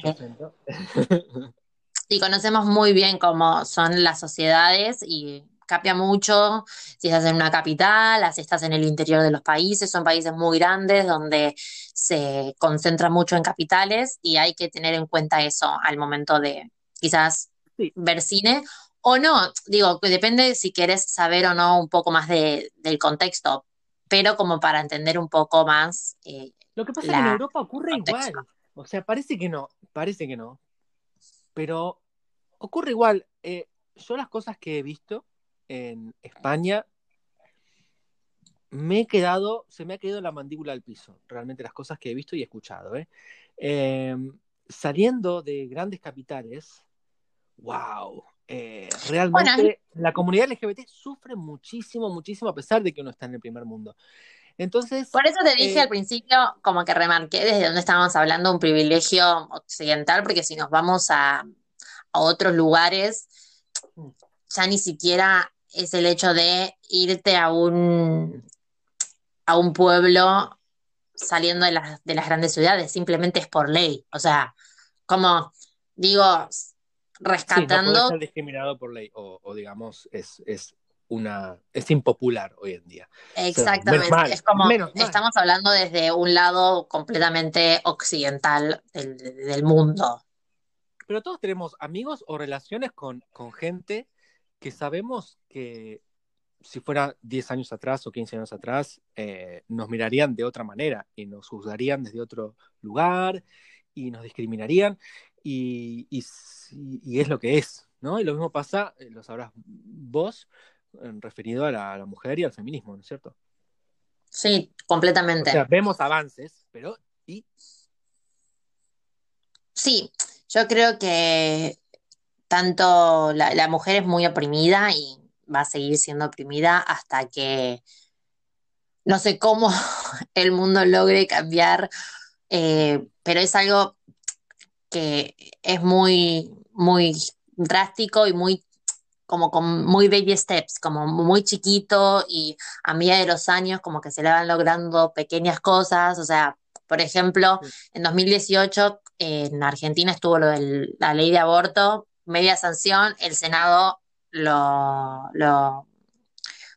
y conocemos muy bien cómo son las sociedades y cambia mucho si estás en una capital, si estás en el interior de los países, son países muy grandes donde se concentra mucho en capitales y hay que tener en cuenta eso al momento de quizás
Sí.
ver cine o no, digo, depende si quieres saber o no un poco más de- del contexto, pero como para entender un poco más eh,
Lo que pasa es que en Europa ocurre
contexto.
igual. O sea, parece que no, parece que no. Pero ocurre igual. Eh, yo las cosas que he visto en España, me he quedado, se me ha caído la mandíbula al piso. Realmente las cosas que he visto y escuchado. ¿eh? Eh, saliendo de grandes capitales, wow. eh, realmente la comunidad LGBT sufre muchísimo, muchísimo a pesar de que uno está en el primer mundo. Entonces,
Por eso te dije
eh,
al principio, como que remarqué desde dónde estábamos hablando, un privilegio occidental, porque si nos vamos a, a otros lugares, ya ni siquiera es el hecho de irte a un, a un pueblo saliendo de las, de las grandes ciudades, simplemente es por ley. O sea, como digo,
Sí, no puede
rescatando
ser discriminado por ley, o, o digamos, es, es una, es impopular hoy en día. O sea, menos
Exactamente,
mal,
es como estamos hablando desde un lado completamente occidental del, del mundo.
Pero todos tenemos amigos o relaciones con, con gente que sabemos que si fuera 10 años atrás o 15 años atrás, eh, nos mirarían de otra manera y nos juzgarían desde otro lugar y nos discriminarían y, y, es lo que es, ¿no? Y lo mismo pasa, eh, lo sabrás vos, referido a la, a la mujer y al feminismo, ¿no es cierto?
Sí,
O
completamente.
sea, vemos avances, pero y
Sí, yo creo que tanto la, la mujer es muy oprimida y va a seguir siendo oprimida hasta que no sé cómo [laughs] el mundo logre cambiar, eh, pero es algo que es muy, muy drástico y muy como con muy baby steps, como muy chiquito y a medida de los años como que se le van logrando pequeñas cosas, o sea, por ejemplo, en 2018 en Argentina estuvo lo de la ley de aborto, media sanción, el Senado lo, lo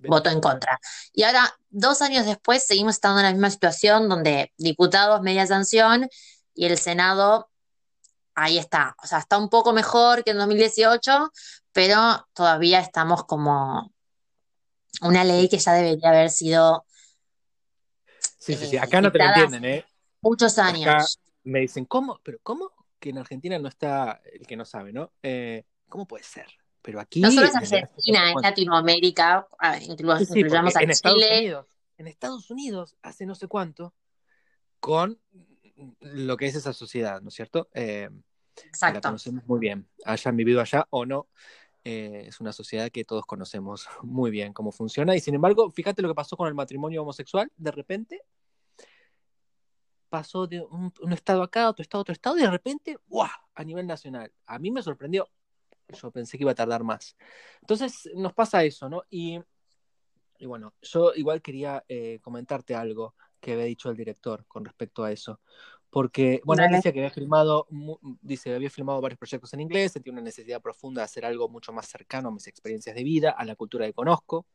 votó en contra. Y ahora, dos años después, seguimos estando en la misma situación donde diputados, media sanción, y el Senado, ahí está. O sea, está un poco mejor que en 2018, pero todavía estamos como una ley que ya debería haber sido
Sí, sí, sí.
eh,
Acá no te lo entienden, ¿eh?
muchos
Acá
años.
me dicen, ¿cómo? ¿Pero cómo? Que en Argentina no está el que no sabe, ¿no? Eh, ¿Cómo puede ser? Pero aquí.
No solo es Argentina, es Latinoamérica, ah, inclu-
Sí, sí,
a
en Estados
Chile.
Unidos, en Estados Unidos, hace no sé cuánto, con lo que es esa sociedad, ¿no es cierto? Eh, que la
Exacto.
conocemos muy bien. Hayan vivido allá o no, eh, es una sociedad que todos conocemos [laughs] muy bien cómo funciona. Y sin embargo, fíjate lo que pasó con el matrimonio homosexual. De repente pasó de un, un estado acá, otro estado, otro estado, y de repente, ¡guau! A nivel nacional. A mí me sorprendió. yo pensé que iba a tardar más. Entonces nos pasa eso, ¿no? Y, y bueno, yo igual quería eh, comentarte algo que había dicho el director con respecto a eso. Porque, bueno, él decía que había filmado, dice, había filmado varios proyectos en inglés, sentía una necesidad profunda de hacer algo mucho más cercano a mis experiencias de vida, a la cultura que conozco.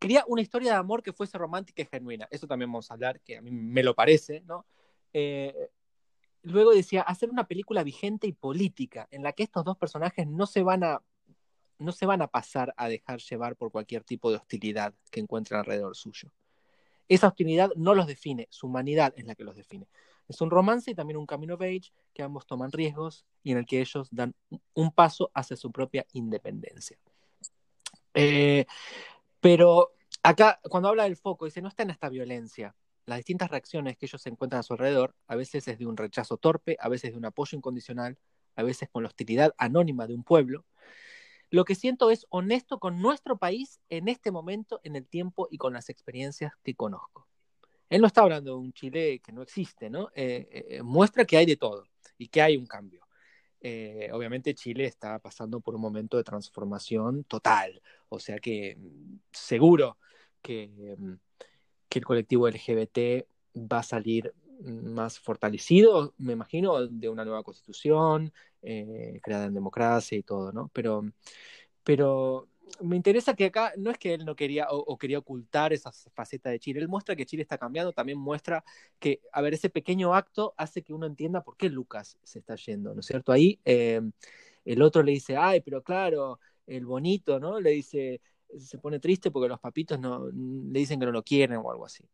Quería una historia de amor que fuese romántica y genuina. Eso también vamos a hablar, que a mí me lo parece, ¿no? Eh, luego decía, hacer una película vigente y política, en la que estos dos personajes no se van a no se van a pasar a dejar llevar por cualquier tipo de hostilidad que encuentren alrededor suyo. Esa hostilidad no los define, su humanidad es la que los define. Es un romance y también un camino age que ambos toman riesgos y en el que ellos dan un paso hacia su propia independencia. Eh, pero acá, cuando habla del foco, dice, no está en esta violencia, las distintas reacciones que ellos encuentran a su alrededor, a veces es de un rechazo torpe, a veces de un apoyo incondicional, a veces con la hostilidad anónima de un pueblo. Lo que siento es honesto con nuestro país en este momento, en el tiempo y con las experiencias que conozco. Él no está hablando de un Chile que no existe, ¿no? Eh, eh, muestra que hay de todo y que hay un cambio. Eh, obviamente Chile está pasando por un momento de transformación total, o sea que mm, seguro que mm, que el colectivo LGBT va a salir más fortalecido, me imagino, de una nueva constitución eh, creada en democracia y todo, ¿no? Pero, pero me interesa que acá no es que él no quería o, quería ocultar esa faceta de Chile, él muestra que Chile está cambiando, también muestra que, a ver, ese pequeño acto hace que uno entienda por qué Lucas se está yendo, ¿no es cierto? Ahí eh, el otro le dice, ay, pero claro, el bonito, ¿no? Le dice, se pone triste porque los papitos no, le dicen que no lo quieren o algo así.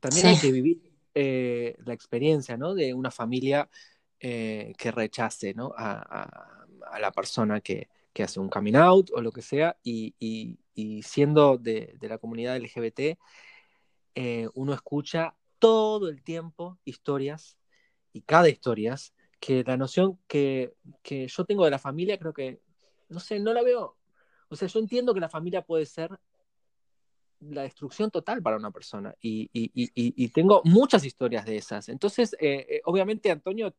También hay que vivir eh, la experiencia ¿no? de una familia eh, que rechace ¿no? a, la persona que, hace un coming out o lo que sea, y, siendo de, la comunidad LGBT, eh, uno escucha todo el tiempo historias, y cada historia, que la noción que, que yo tengo de la familia creo que, no sé, no la veo o sea, yo entiendo que la familia puede ser la destrucción total para una persona y, tengo muchas historias de esas. Entonces, eh, eh, obviamente Antonio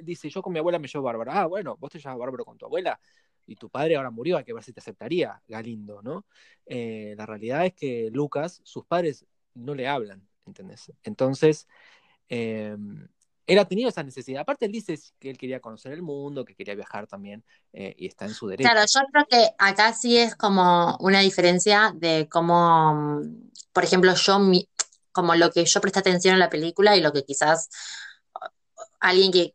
dice, yo con mi abuela me llevo bárbaro. Ah, bueno, vos te llevas bárbaro con tu abuela y tu padre ahora murió, hay que ver si te aceptaría, Galindo, ¿no? Eh, la realidad es que Lucas, sus padres no le hablan, ¿entendés? Entonces, él ha tenido esa necesidad. Aparte, él dice que él quería conocer el mundo, que quería viajar también, eh, y está en su derecho.
Claro, yo creo que acá sí es como una diferencia de cómo, por ejemplo, yo, como lo que yo presté atención en la película y lo que quizás alguien que,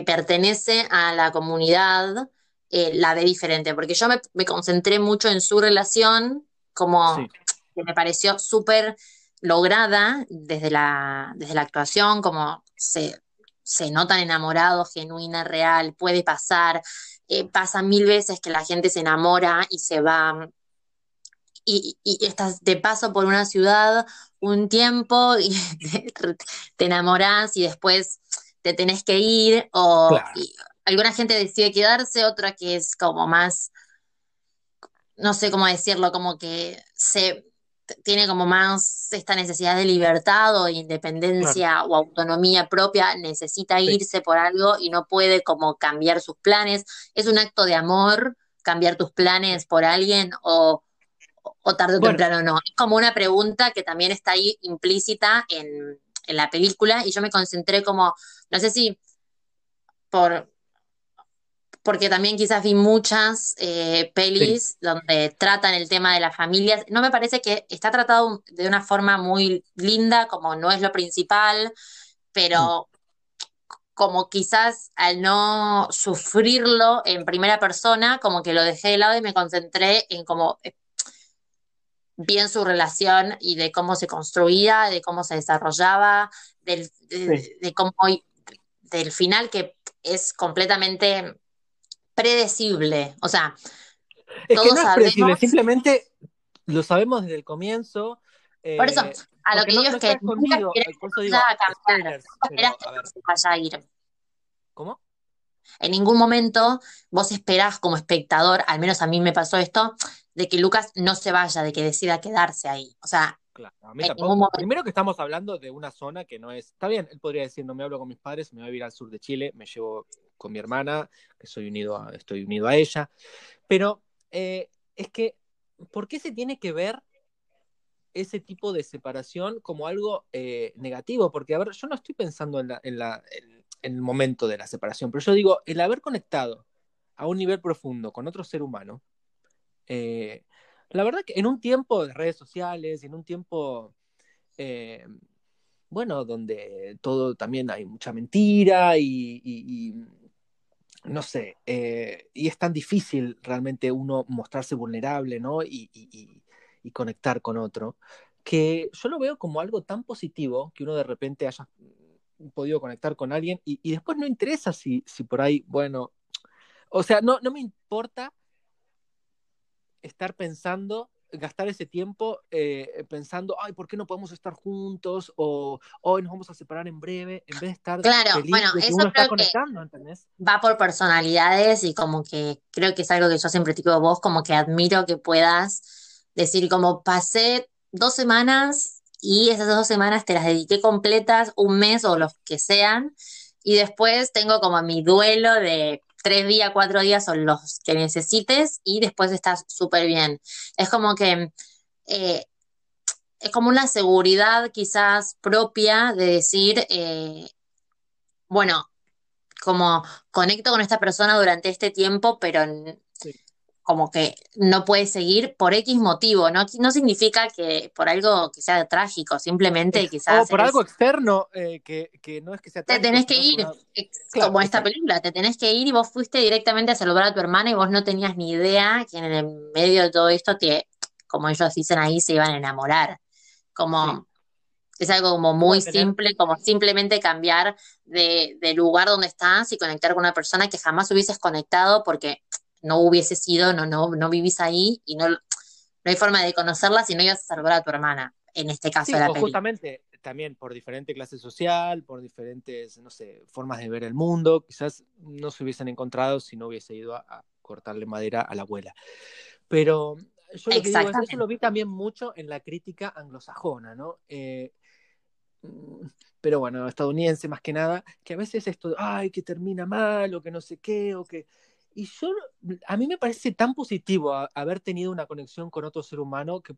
pertenece a la comunidad eh, la ve diferente, porque yo me, concentré mucho en su relación, como que me pareció súper lograda desde la, desde la actuación, como se, se notan enamorados, genuina, real, puede pasar, eh, pasa mil veces que la gente se enamora y se va. Y, estás de paso por una ciudad un tiempo y [laughs] te, enamoras y después te tenés que ir o alguna gente decide quedarse, otra que es como más, no sé cómo decirlo, como que se tiene como más esta necesidad de libertad o independencia o autonomía propia, necesita irse por algo y no puede como cambiar sus planes. ¿Es un acto de amor cambiar tus planes por alguien o, o tarde o temprano no? Es como una pregunta que también está ahí implícita en, en la película y yo me concentré como, no sé si por, porque también quizás vi muchas eh, pelis donde tratan el tema de las familias. No me parece que está tratado de una forma muy linda, como no es lo principal, pero mm. como quizás al no sufrirlo en primera persona, como que lo dejé de lado y me concentré en cómo eh, bien su relación y de cómo se construía, de cómo se desarrollaba, del, de cómo del final que es completamente predecible. O sea,
es que no es predecible, simplemente lo sabemos desde el comienzo.
Por eso, eh, a lo que digo es que nunca a cambiar, se vaya a ir.
¿Cómo?
En ningún momento vos esperás como espectador, al menos a mí me pasó esto, de que Lucas no se vaya, de que decida quedarse ahí. O sea,
Claro, a mí tampoco. Primero que estamos hablando de una zona que no es. Está bien, él podría decir, no me hablo con mis padres, me voy a ir al sur de Chile, me llevo con mi hermana, que soy unido a, estoy unido a ella. Pero eh, es que, ¿por qué se tiene que ver ese tipo de separación como algo eh, negativo? Porque, a ver, yo no estoy pensando en, el momento de la separación, pero yo digo, el haber conectado a un nivel profundo con otro ser humano, eh, la verdad que en un tiempo de redes sociales, en un tiempo, eh, bueno, donde todo también hay mucha mentira y, no sé, eh, y es tan difícil realmente uno mostrarse vulnerable, ¿no? Y, conectar con otro, que yo lo veo como algo tan positivo que uno de repente haya podido conectar con alguien y, después no interesa si, si por ahí, bueno, o sea, no, no me importa estar pensando, gastar ese tiempo eh, pensando, ay, ¿por qué no podemos estar juntos? O hoy nos vamos a separar en breve, en vez de estar
claro, bueno, eso creo que Va por personalidades y como que creo que es algo que yo siempre te digo vos, como que admiro que puedas decir, como pasé dos semanas y esas dos semanas te las dediqué completas, un mes o los que sean, y después tengo como mi duelo de tres días, cuatro días son los que necesites y después estás súper bien. Es como que eh, es como una seguridad quizás propia de decir, eh, bueno, como conecto con esta persona durante este tiempo, pero como que no puede seguir por X motivo, ¿no? No significa que por algo que sea trágico, simplemente quizás...
O por algo externo, eh, que, que, no es que sea
trágico. Te tenés que ir, como esta película, te tenés que ir y vos fuiste directamente a saludar a tu hermana y vos no tenías ni idea que en el medio de todo esto, te, como ellos dicen ahí, se iban a enamorar. Como... Es algo como muy simple, como simplemente cambiar de, de lugar donde estás y conectar con una persona que jamás hubieses conectado porque no hubiese sido, no, no, no vivís ahí y no, no hay forma de conocerla si no ibas a salvar a tu hermana, en este caso de la
justamente también por diferente clase social, por diferentes, no sé, formas de ver el mundo, quizás no se hubiesen encontrado si no hubiese ido a, cortarle madera a la abuela. Pero yo lo que digo es, eso lo vi también mucho en la crítica anglosajona, ¿no? Eh, pero bueno, estadounidense más que nada, que a veces esto, ay, que termina mal, o que no sé qué, o que y yo, a mí me parece tan positivo haber tenido una conexión con otro ser humano que,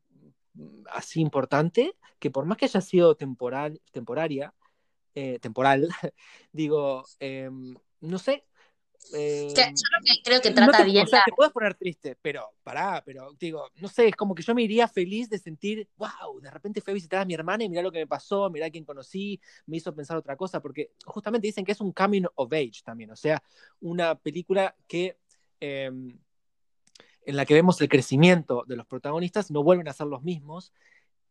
mm, así importante, que por más que haya sido temporal, temporaria, eh, temporal, [laughs] digo, em, no sé,
eh, yo creo que trata bien.
O sea, te puedes poner triste, pero pará, pero digo, no sé, es como que yo me iría feliz de sentir, wow, de repente fui a visitar a mi hermana y mirá lo que me pasó, mirá a quién conocí, me hizo pensar otra cosa, porque justamente dicen que es un coming of age también, o sea, una película que. Em, en la que vemos el crecimiento de los protagonistas, no vuelven a ser los mismos.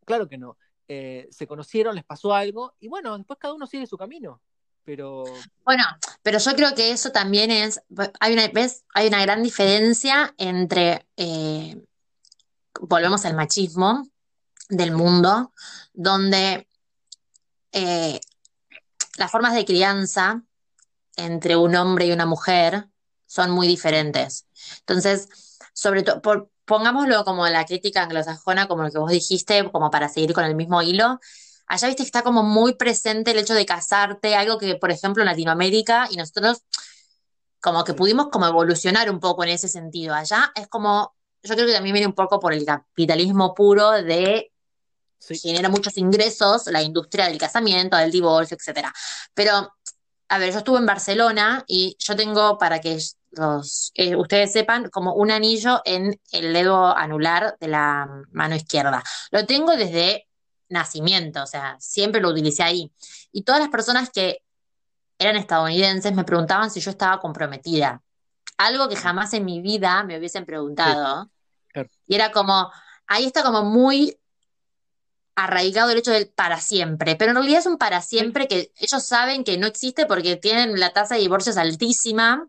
Claro que no. Eh, se conocieron, les pasó algo, y bueno, después cada uno sigue su camino pero...
Bueno, pero yo creo que eso también es, hay una, ¿ves? Hay una gran diferencia entre, eh, volvemos al machismo del mundo, donde eh, las formas de crianza entre un hombre y una mujer son muy diferentes. Entonces, sobre todo, pongámoslo como la crítica anglosajona, como lo que vos dijiste, como para seguir con el mismo hilo, allá viste que está como muy presente el hecho de casarte, algo que, por ejemplo, en Latinoamérica, y nosotros como que pudimos como evolucionar un poco en ese sentido. Allá es como, yo creo que también viene un poco por el capitalismo puro de genera muchos ingresos, la industria del casamiento, del divorcio, etcétera. Pero, a ver, yo estuve en Barcelona y yo tengo, para que los, eh, ustedes sepan, como un anillo en el dedo anular de la mano izquierda. Lo tengo desde nacimiento, o sea, siempre lo utilicé ahí. Y todas las personas que eran estadounidenses me preguntaban si yo estaba comprometida. Algo que jamás en mi vida me hubiesen preguntado. Y era como, ahí está como muy arraigado el hecho del para siempre, pero en realidad es un para siempre que ellos saben que no existe porque tienen la tasa de divorcios altísima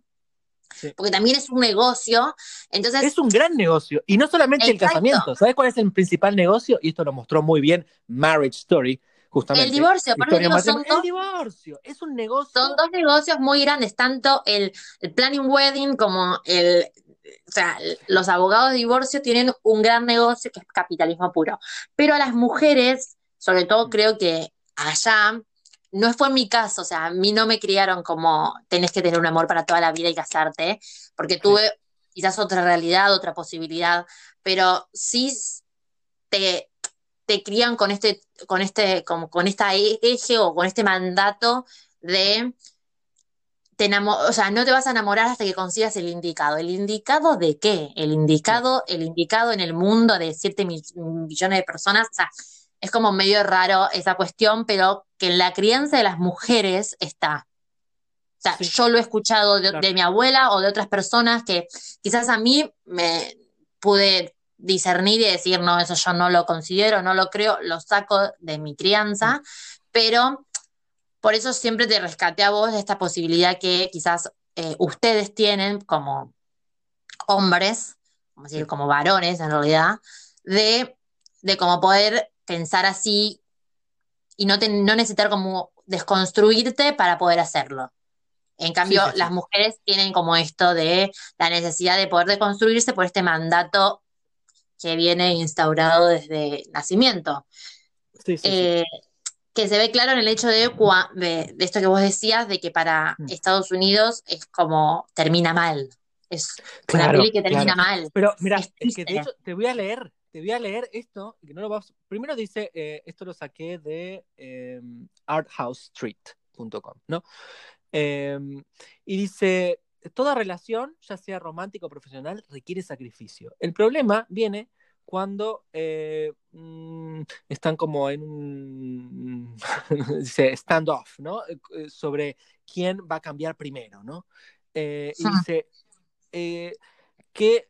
porque también es un negocio. Entonces,
es un gran negocio. Y no solamente el casamiento. ¿Sabes cuál es el principal negocio? Y esto lo mostró muy bien Marriage Story. Justamente.
El divorcio, por digo, son
el divorcio, es un negocio.
Son dos negocios muy grandes, tanto el, planning wedding como el sea, los abogados de divorcio tienen un gran negocio que es capitalismo puro. Pero a las mujeres, sobre todo creo que allá, no fue mi caso, o sea, a mí no me criaron como tenés que tener un amor para toda la vida y casarte, porque tuve quizás otra realidad, otra posibilidad, pero sí te, te crían con este, con este, como con esta e, eje o con este mandato de te o sea, no te vas a enamorar hasta que consigas el indicado. ¿El indicado de qué? El indicado, el indicado en el mundo de 7 millones de personas. O sea, es como medio raro esa cuestión, pero que en la crianza de las mujeres está. O sea, yo lo he escuchado de, mi abuela o de otras personas que quizás a mí me pude discernir y decir, no, eso yo no lo considero, no lo creo, lo saco de mi crianza, mm. pero por eso siempre te rescaté a vos de esta posibilidad que quizás eh, ustedes tienen como hombres, como decir, como varones en realidad, de, de como poder pensar así y no, no necesitar como desconstruirte para poder hacerlo. En cambio, las mujeres tienen como esto de la necesidad de poder deconstruirse por este mandato que viene instaurado desde nacimiento. Eh, que se ve claro en el hecho de, de, esto que vos decías, de que para mm. Estados Unidos es como termina mal. Es una peli que termina mal.
Pero mira, es que de hecho te voy a leer te voy a leer esto, que no lo vas... Primero dice, eh, esto lo saqué de eh, arthousestreet.com, ¿no? Em, y dice, toda relación, ya sea romántica o profesional, requiere sacrificio. El problema viene cuando eh, mm, están como en un [laughs] dice standoff, ¿no? Sobre quién va a cambiar primero, ¿no? y dice que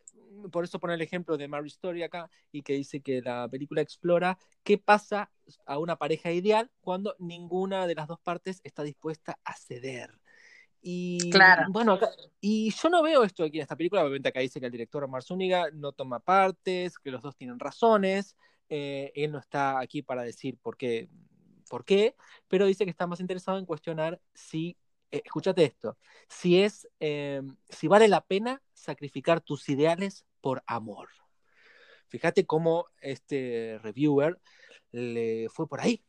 por eso pone el ejemplo de Mary Story acá y que dice que la película explora qué pasa a una pareja ideal cuando ninguna de las dos partes está dispuesta a ceder. Y bueno, y yo no veo esto aquí en esta película, obviamente acá dice que el director Omar Zúñiga no toma partes, que los dos tienen razones, eh, él no está aquí para decir por qué, por qué, pero dice que está más interesado en cuestionar si escúchate esto, si es, eh, si vale la pena sacrificar tus ideales por amor. Fíjate cómo este reviewer le fue por ahí.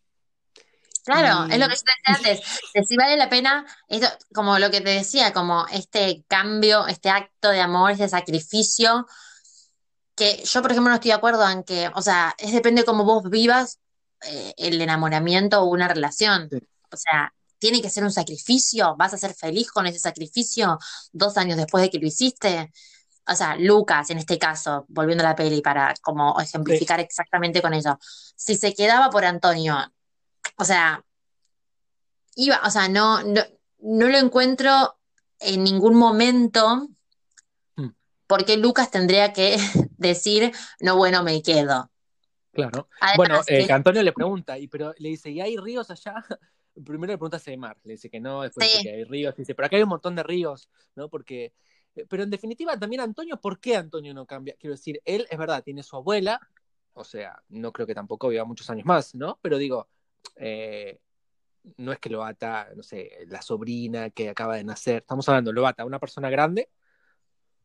Claro, es lo que yo te decía antes, si vale la pena, esto, como lo que te decía, como este cambio, este acto de amor, este sacrificio, que yo, por ejemplo, no estoy de acuerdo en que, o sea, es depende de cómo vos vivas eh, el enamoramiento o una relación. O sea, tiene que ser un sacrificio, vas a ser feliz con ese sacrificio dos años después de que lo hiciste. O sea, Lucas, en este caso, volviendo a la peli para como ejemplificar exactamente con eso, si se quedaba por Antonio, o sea, iba, o sea, no, no, lo encuentro en ningún momento hmm. porque Lucas tendría que [laughs] decir, no, bueno, me quedo.
Claro. bueno, eh, Antonio le pregunta, y pero le dice, ¿y hay ríos allá? Primero le pregunta a Semar, le dice que no, después dice que hay ríos, dice, pero acá hay un montón de ríos, ¿no? Porque, eh, pero en definitiva también Antonio, ¿por qué Antonio no cambia? Quiero decir, él es verdad, tiene su abuela, o sea, no creo que tampoco viva muchos años más, ¿no? Pero digo, eh, no es que lo ata, no sé, la sobrina que acaba de nacer, estamos hablando, lo ata una persona grande,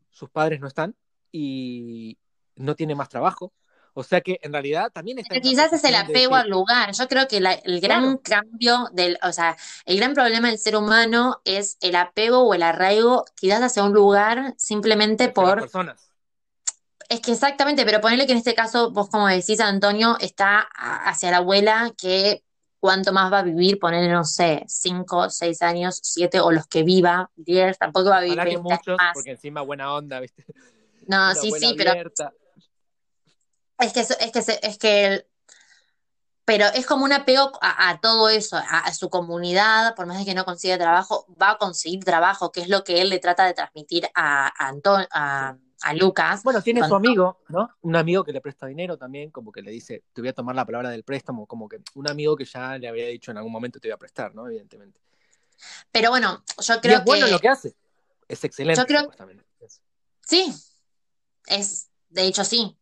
sus padres no están y no tiene más trabajo, o sea que en realidad también está.
quizás es el apego al lugar. Yo creo que el gran cambio del, o sea, el gran problema del ser humano es el apego o el arraigo, quizás hacia un lugar simplemente por.
personas.
Es que exactamente, pero ponele que en este caso, vos como decís, Antonio, está hacia la abuela que cuánto más va a vivir, ponerle, no sé, cinco, seis años, siete, o los que viva, diez, tampoco va a vivir
muchos, Porque encima buena onda, ¿viste?
No, sí, sí, pero es que, es que, es que pero es como un apego a, todo eso, a, su comunidad, por más de que no consiga trabajo, va a conseguir trabajo, que es lo que él le trata de transmitir a, a, a, Lucas.
Bueno, tiene su amigo, ¿no? Un amigo que le presta dinero también, como que le dice, te voy a tomar la palabra del préstamo, como que un amigo que ya le había dicho en algún momento te voy a prestar, ¿no? Evidentemente.
Pero bueno, yo creo
es bueno lo que hace. Es excelente. Yo creo...
Sí, es, de hecho sí,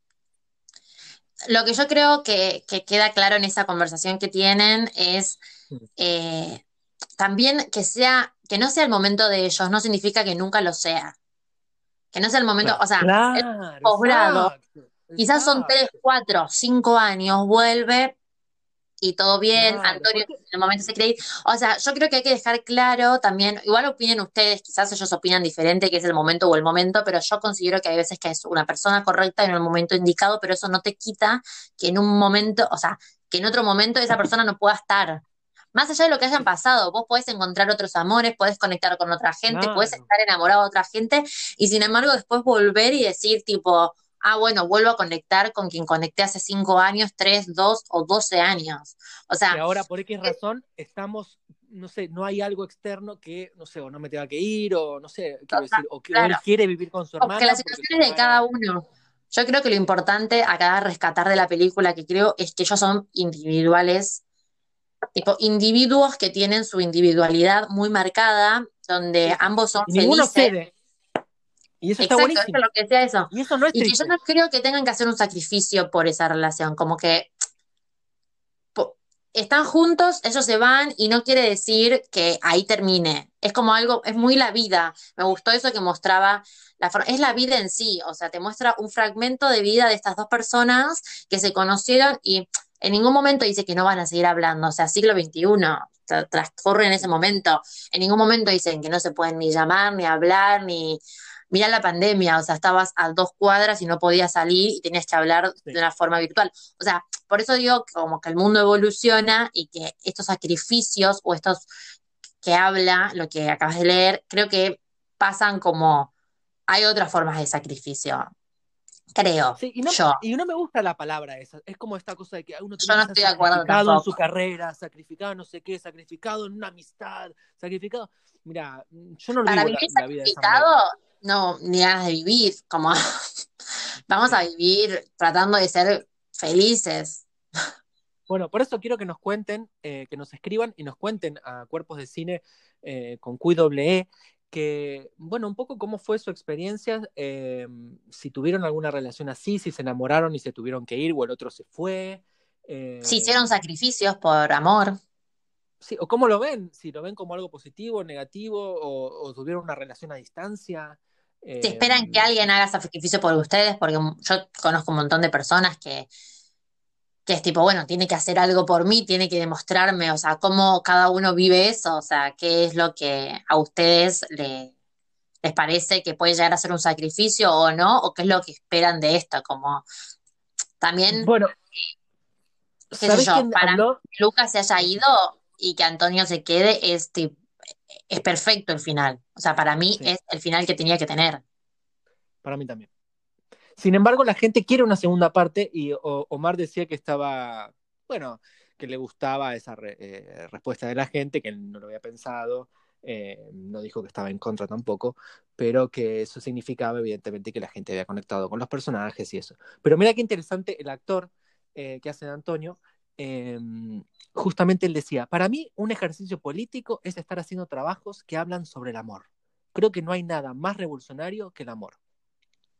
lo que yo creo que, queda claro en esa conversación que tienen es eh, también que sea, que no sea el momento de ellos, no significa que nunca lo sea. Que no es el momento,
Claro,
o sea, posgrado, quizás son tres, cuatro, cinco años, vuelve y todo bien,
claro,
Antonio
porque,
en el momento se cree. O sea, yo creo que hay que dejar claro también, igual opinen ustedes, quizás ellos opinan diferente, que es el momento o el momento, pero yo considero que hay veces que es una persona correcta en el momento indicado, pero eso no te quita que en un momento, o sea, que en otro momento esa persona no pueda estar. Más allá de lo que hayan pasado, vos podés encontrar otros amores, podés conectar con otra gente, podés
claro,
estar enamorado de otra gente y sin embargo después volver y decir tipo, ah, bueno, vuelvo a conectar con quien conecté hace cinco años, tres, dos o doce años. O sea,
ahora por X razón estamos, no sé, no hay algo externo que, no sé, o no me tenga que ir, o no sé, quiero decir, o que o él
claro,
quiere vivir con su
porque la
hermana porque su
situación es de cada uno. Yo creo que lo importante acá rescatar de la película que creo es que ellos son individuales, tipo individuos que tienen su individualidad muy marcada, donde ambos son
y ninguno
felices.
cede, y eso está
eso
buenísimo,
lo que sea eso.
y eso no es
Y que yo no creo que tengan que hacer un sacrificio por esa relación, como que están juntos, ellos se van y no quiere decir que ahí termine. Es como algo, es muy la vida. Me gustó eso que mostraba la es la vida en sí, o sea, te muestra un fragmento de vida de estas dos personas que se conocieron y en ningún momento dice que no van a seguir hablando, o sea, siglo XXI tra- transcurre en ese momento. En ningún momento dicen que no se pueden ni llamar, ni hablar, ni Mirá la pandemia, o sea, estabas a dos cuadras y no podías salir y tenías que hablar
sí.
de una forma virtual. O sea, por eso digo que como que el mundo evoluciona y que estos sacrificios o estos que habla, lo que acabas de leer, creo que pasan como hay otras formas de sacrificio, creo
Sí, y no,
yo.
y no me gusta la palabra esa. Es como esta cosa de que uno
Yo
tiene
no estoy de acuerdo
sacrificado en su carrera, sacrificado no sé qué, sacrificado en una amistad, sacrificado. Mira, yo no lo
Para
vivo la,
vivir
la vida de esa manera.
No, ni ganas de vivir, como [laughs] vamos a vivir tratando de ser felices.
Bueno, por eso quiero que nos cuenten, eh, que nos escriban y nos cuenten a Cuerpos de Cine eh, con QWE, que, bueno, un poco cómo fue su experiencia, eh, si tuvieron alguna relación así, si se enamoraron y se tuvieron que ir o el otro se fue.
Si hicieron sacrificios por amor.
Sí, o cómo lo ven, si lo ven como algo positivo, negativo, o, o tuvieron una relación a distancia. Eh,
esperan que alguien haga sacrificio por ustedes, porque yo conozco un montón de personas que, que es tipo, bueno, tiene que hacer algo por mí, tiene que demostrarme, o sea, cómo cada uno vive eso, o sea, qué es lo que a ustedes le- les parece que puede llegar a ser un sacrificio o no, o qué es lo que esperan de esto, como también,
bueno,
qué sé
¿sabés
yo,
quién
para
habló?
que Lucas se haya ido y que Antonio se quede es, tip- es perfecto el final, o sea, para mí
Sí,
es el final que tenía que tener.
para mí también. Sin embargo, la gente quiere una segunda parte y Omar decía que estaba, bueno, que le gustaba esa re- eh, respuesta de la gente, que él no lo había pensado, eh, no dijo que estaba en contra tampoco, pero que eso significaba evidentemente que la gente había conectado con los personajes y eso. Pero mira qué interesante el actor eh, que hace de Antonio, eh, justamente él decía, para mí un ejercicio político es estar haciendo trabajos que hablan sobre el amor. Creo que no hay nada más revolucionario que el amor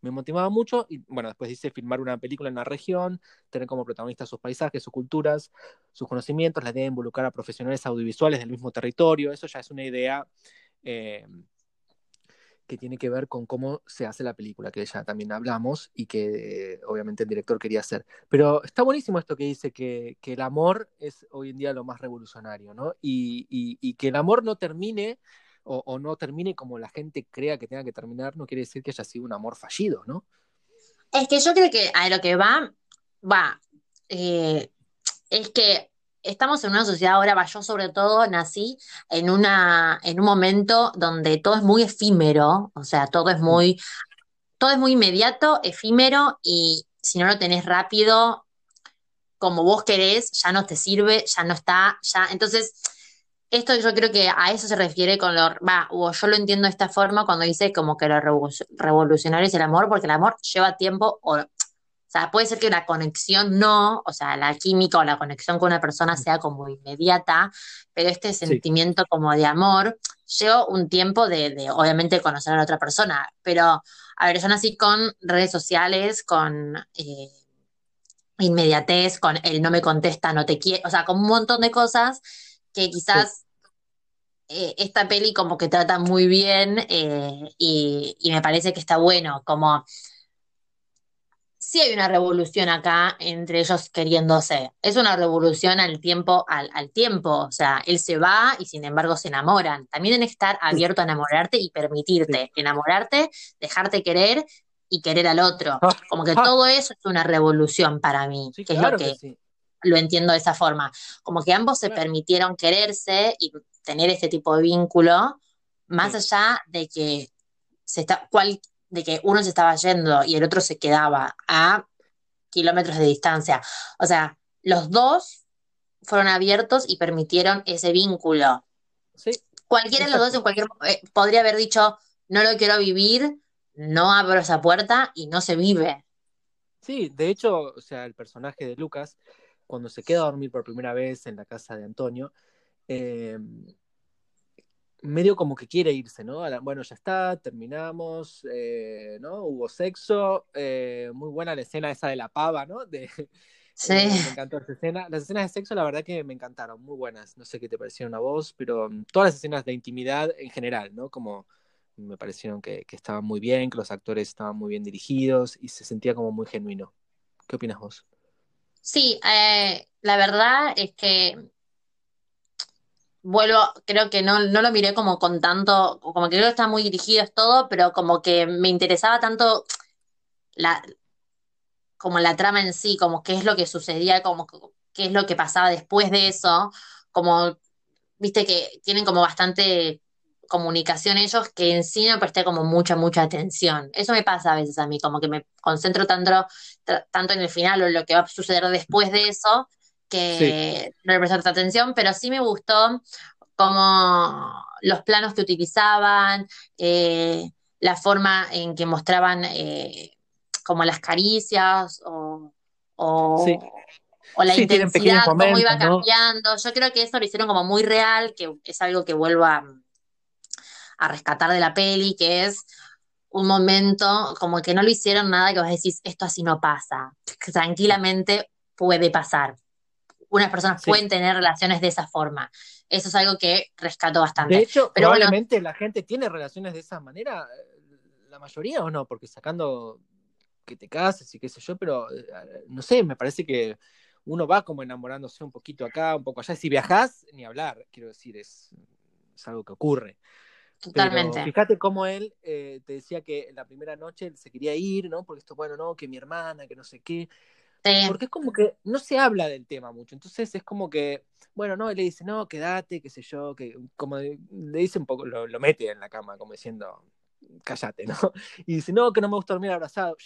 me motivaba mucho y bueno, después dice filmar una película en la región, tener como protagonistas sus paisajes, sus culturas, sus conocimientos, la idea de involucrar a profesionales audiovisuales del mismo territorio, eso ya es una idea eh, que tiene que ver con cómo se hace la película, que ya también hablamos y que eh, obviamente el director quería hacer. Pero está buenísimo esto que dice que, que el amor es hoy en día lo más revolucionario, ¿no? Y, y, que el amor no termine o, o, no termine como la gente crea que tenga que terminar, no quiere decir que haya sido un amor fallido, ¿no?
Es que yo creo que a lo que va, va, eh, es que estamos en una sociedad ahora, yo sobre todo nací en una, en un momento donde todo es muy efímero, o sea, todo es muy, todo es muy inmediato, efímero, y si no lo tenés rápido, como vos querés, ya no te sirve, ya no está, ya, entonces esto yo creo que a eso se refiere con lo, va, o yo lo entiendo de esta forma cuando dice como que lo revolucionario es el amor, porque el amor lleva tiempo, o, o sea, puede ser que la conexión no, o sea, la química o la conexión con una persona sea como inmediata, pero este sentimiento sí. como de amor lleva un tiempo de, de, obviamente, conocer a la otra persona, pero, a ver, yo nací con redes sociales, con... Eh, inmediatez, con el no me contesta, no te quiere, o sea, con un montón de cosas que quizás eh, esta peli como que trata muy bien eh, y, y me parece que está bueno, como sí hay una revolución acá entre ellos queriéndose. Es una revolución al tiempo, al, al tiempo. O sea, él se va y sin embargo se enamoran. También que estar abierto a enamorarte y permitirte enamorarte, dejarte querer y querer al otro.
Ah,
Como que
ah.
todo eso es una revolución para mí,
Sí,
que es lo que
que sí.
lo entiendo de esa forma. Como que ambos se permitieron quererse y tener este tipo de vínculo, más
Sí.
allá de que se está, cual, de que uno se estaba yendo y el otro se quedaba a kilómetros de distancia. O sea, los dos fueron abiertos y permitieron ese vínculo.
Sí,
Cualquiera de los dos en cualquier eh, podría haber dicho, no lo quiero vivir, no abro esa puerta y no se vive.
Sí, de hecho, o sea, el personaje de Lucas, cuando se queda a dormir por primera vez en la casa de Antonio, eh, medio como que quiere irse, ¿no? Bueno, ya está, terminamos, eh, ¿no? Hubo sexo, eh, muy buena la escena esa de la pava, ¿no? De, [laughs]
Sí.
eh, me encantó esa escena. Las escenas de sexo, la verdad que me encantaron, muy buenas. No sé qué te parecieron a vos, pero mm, todas las escenas de intimidad en general, ¿no? Como me parecieron que, que estaban muy bien, que los actores estaban muy bien dirigidos y se sentía como muy genuino. ¿Qué opinas vos?
Sí, la verdad es que vuelvo, creo que no, no lo miré como con tanto, como que creo que está muy dirigido todo, pero como que me interesaba tanto la, como la trama en sí, como qué es lo que sucedía, como qué es lo que pasaba después de eso, como, viste que tienen como bastante comunicación ellos que en sí no presté como mucha, mucha atención. Eso me pasa a veces a mí, como que me concentro tanto, tanto en el final o en lo que va a suceder después de eso,
Sí,
que no le presté tanta atención, pero sí me gustó como los planos que utilizaban, eh, la forma en que mostraban eh, como las caricias o,
sí,
la
sí,
intensidad, cómo iba cambiando. Yo creo que eso lo hicieron como muy real, que es algo que vuelvo a, a rescatar de la peli, que es un momento como que no lo hicieron nada que vos decís, esto así no pasa. Tranquilamente puede pasar. Unas personas
Sí.
pueden tener relaciones de esa forma. Eso es algo que rescato
De
bastante.
hecho,
Pero bueno,
probablemente la gente tiene relaciones de esa manera, eh, la mayoría o no, porque sacando que te cases y qué sé yo, pero eh, no sé, me parece que uno va como enamorándose un poquito acá, un poco allá. Si viajás, ni hablar, quiero decir, es, es algo que ocurre. Pero
totalmente.
fíjate cómo él eh, te decía que la primera noche él se quería ir, ¿no? Porque esto, bueno, no, que mi hermana, que no sé qué.
Sí,
Porque es como que no se habla del tema mucho. Entonces es como que, bueno, no, él le dice, no, quédate, qué sé yo, que como le dice un poco, lo, lo mete en la cama, como diciendo, cállate, ¿no? [laughs] Y dice, no, que no me gusta dormir abrazado.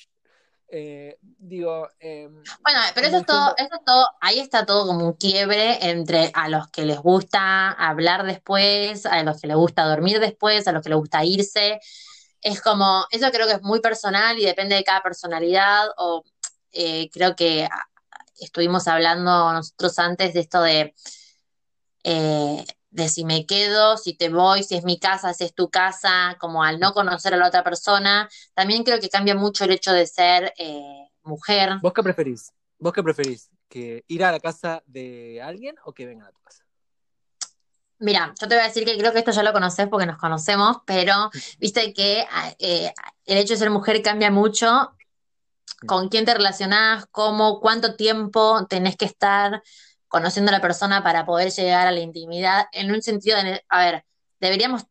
Eh, digo, eh,
Bueno, pero eso es todo, eso es todo, ahí está todo como un quiebre entre a los que les gusta hablar después, a los que les gusta dormir después, a los que les gusta irse. Es como, eso creo que es muy personal y depende de cada personalidad, o eh, creo que ah, estuvimos hablando nosotros antes de esto de, eh, de si me quedo, si te voy, si es mi casa, si es tu casa, como al no conocer a la otra persona. También creo que cambia mucho el hecho de ser eh, mujer.
¿vos qué preferís? ¿Vos qué preferís? ¿Que ir a la casa de alguien o que vengan a tu casa?
Mira, yo te voy a decir que creo que esto ya lo conoces porque nos conocemos, pero viste que eh, el hecho de ser mujer cambia mucho con quién te relacionás, cómo, cuánto tiempo tenés que estar conociendo a la persona para poder llegar a la intimidad, en un sentido de, a ver, deberíamos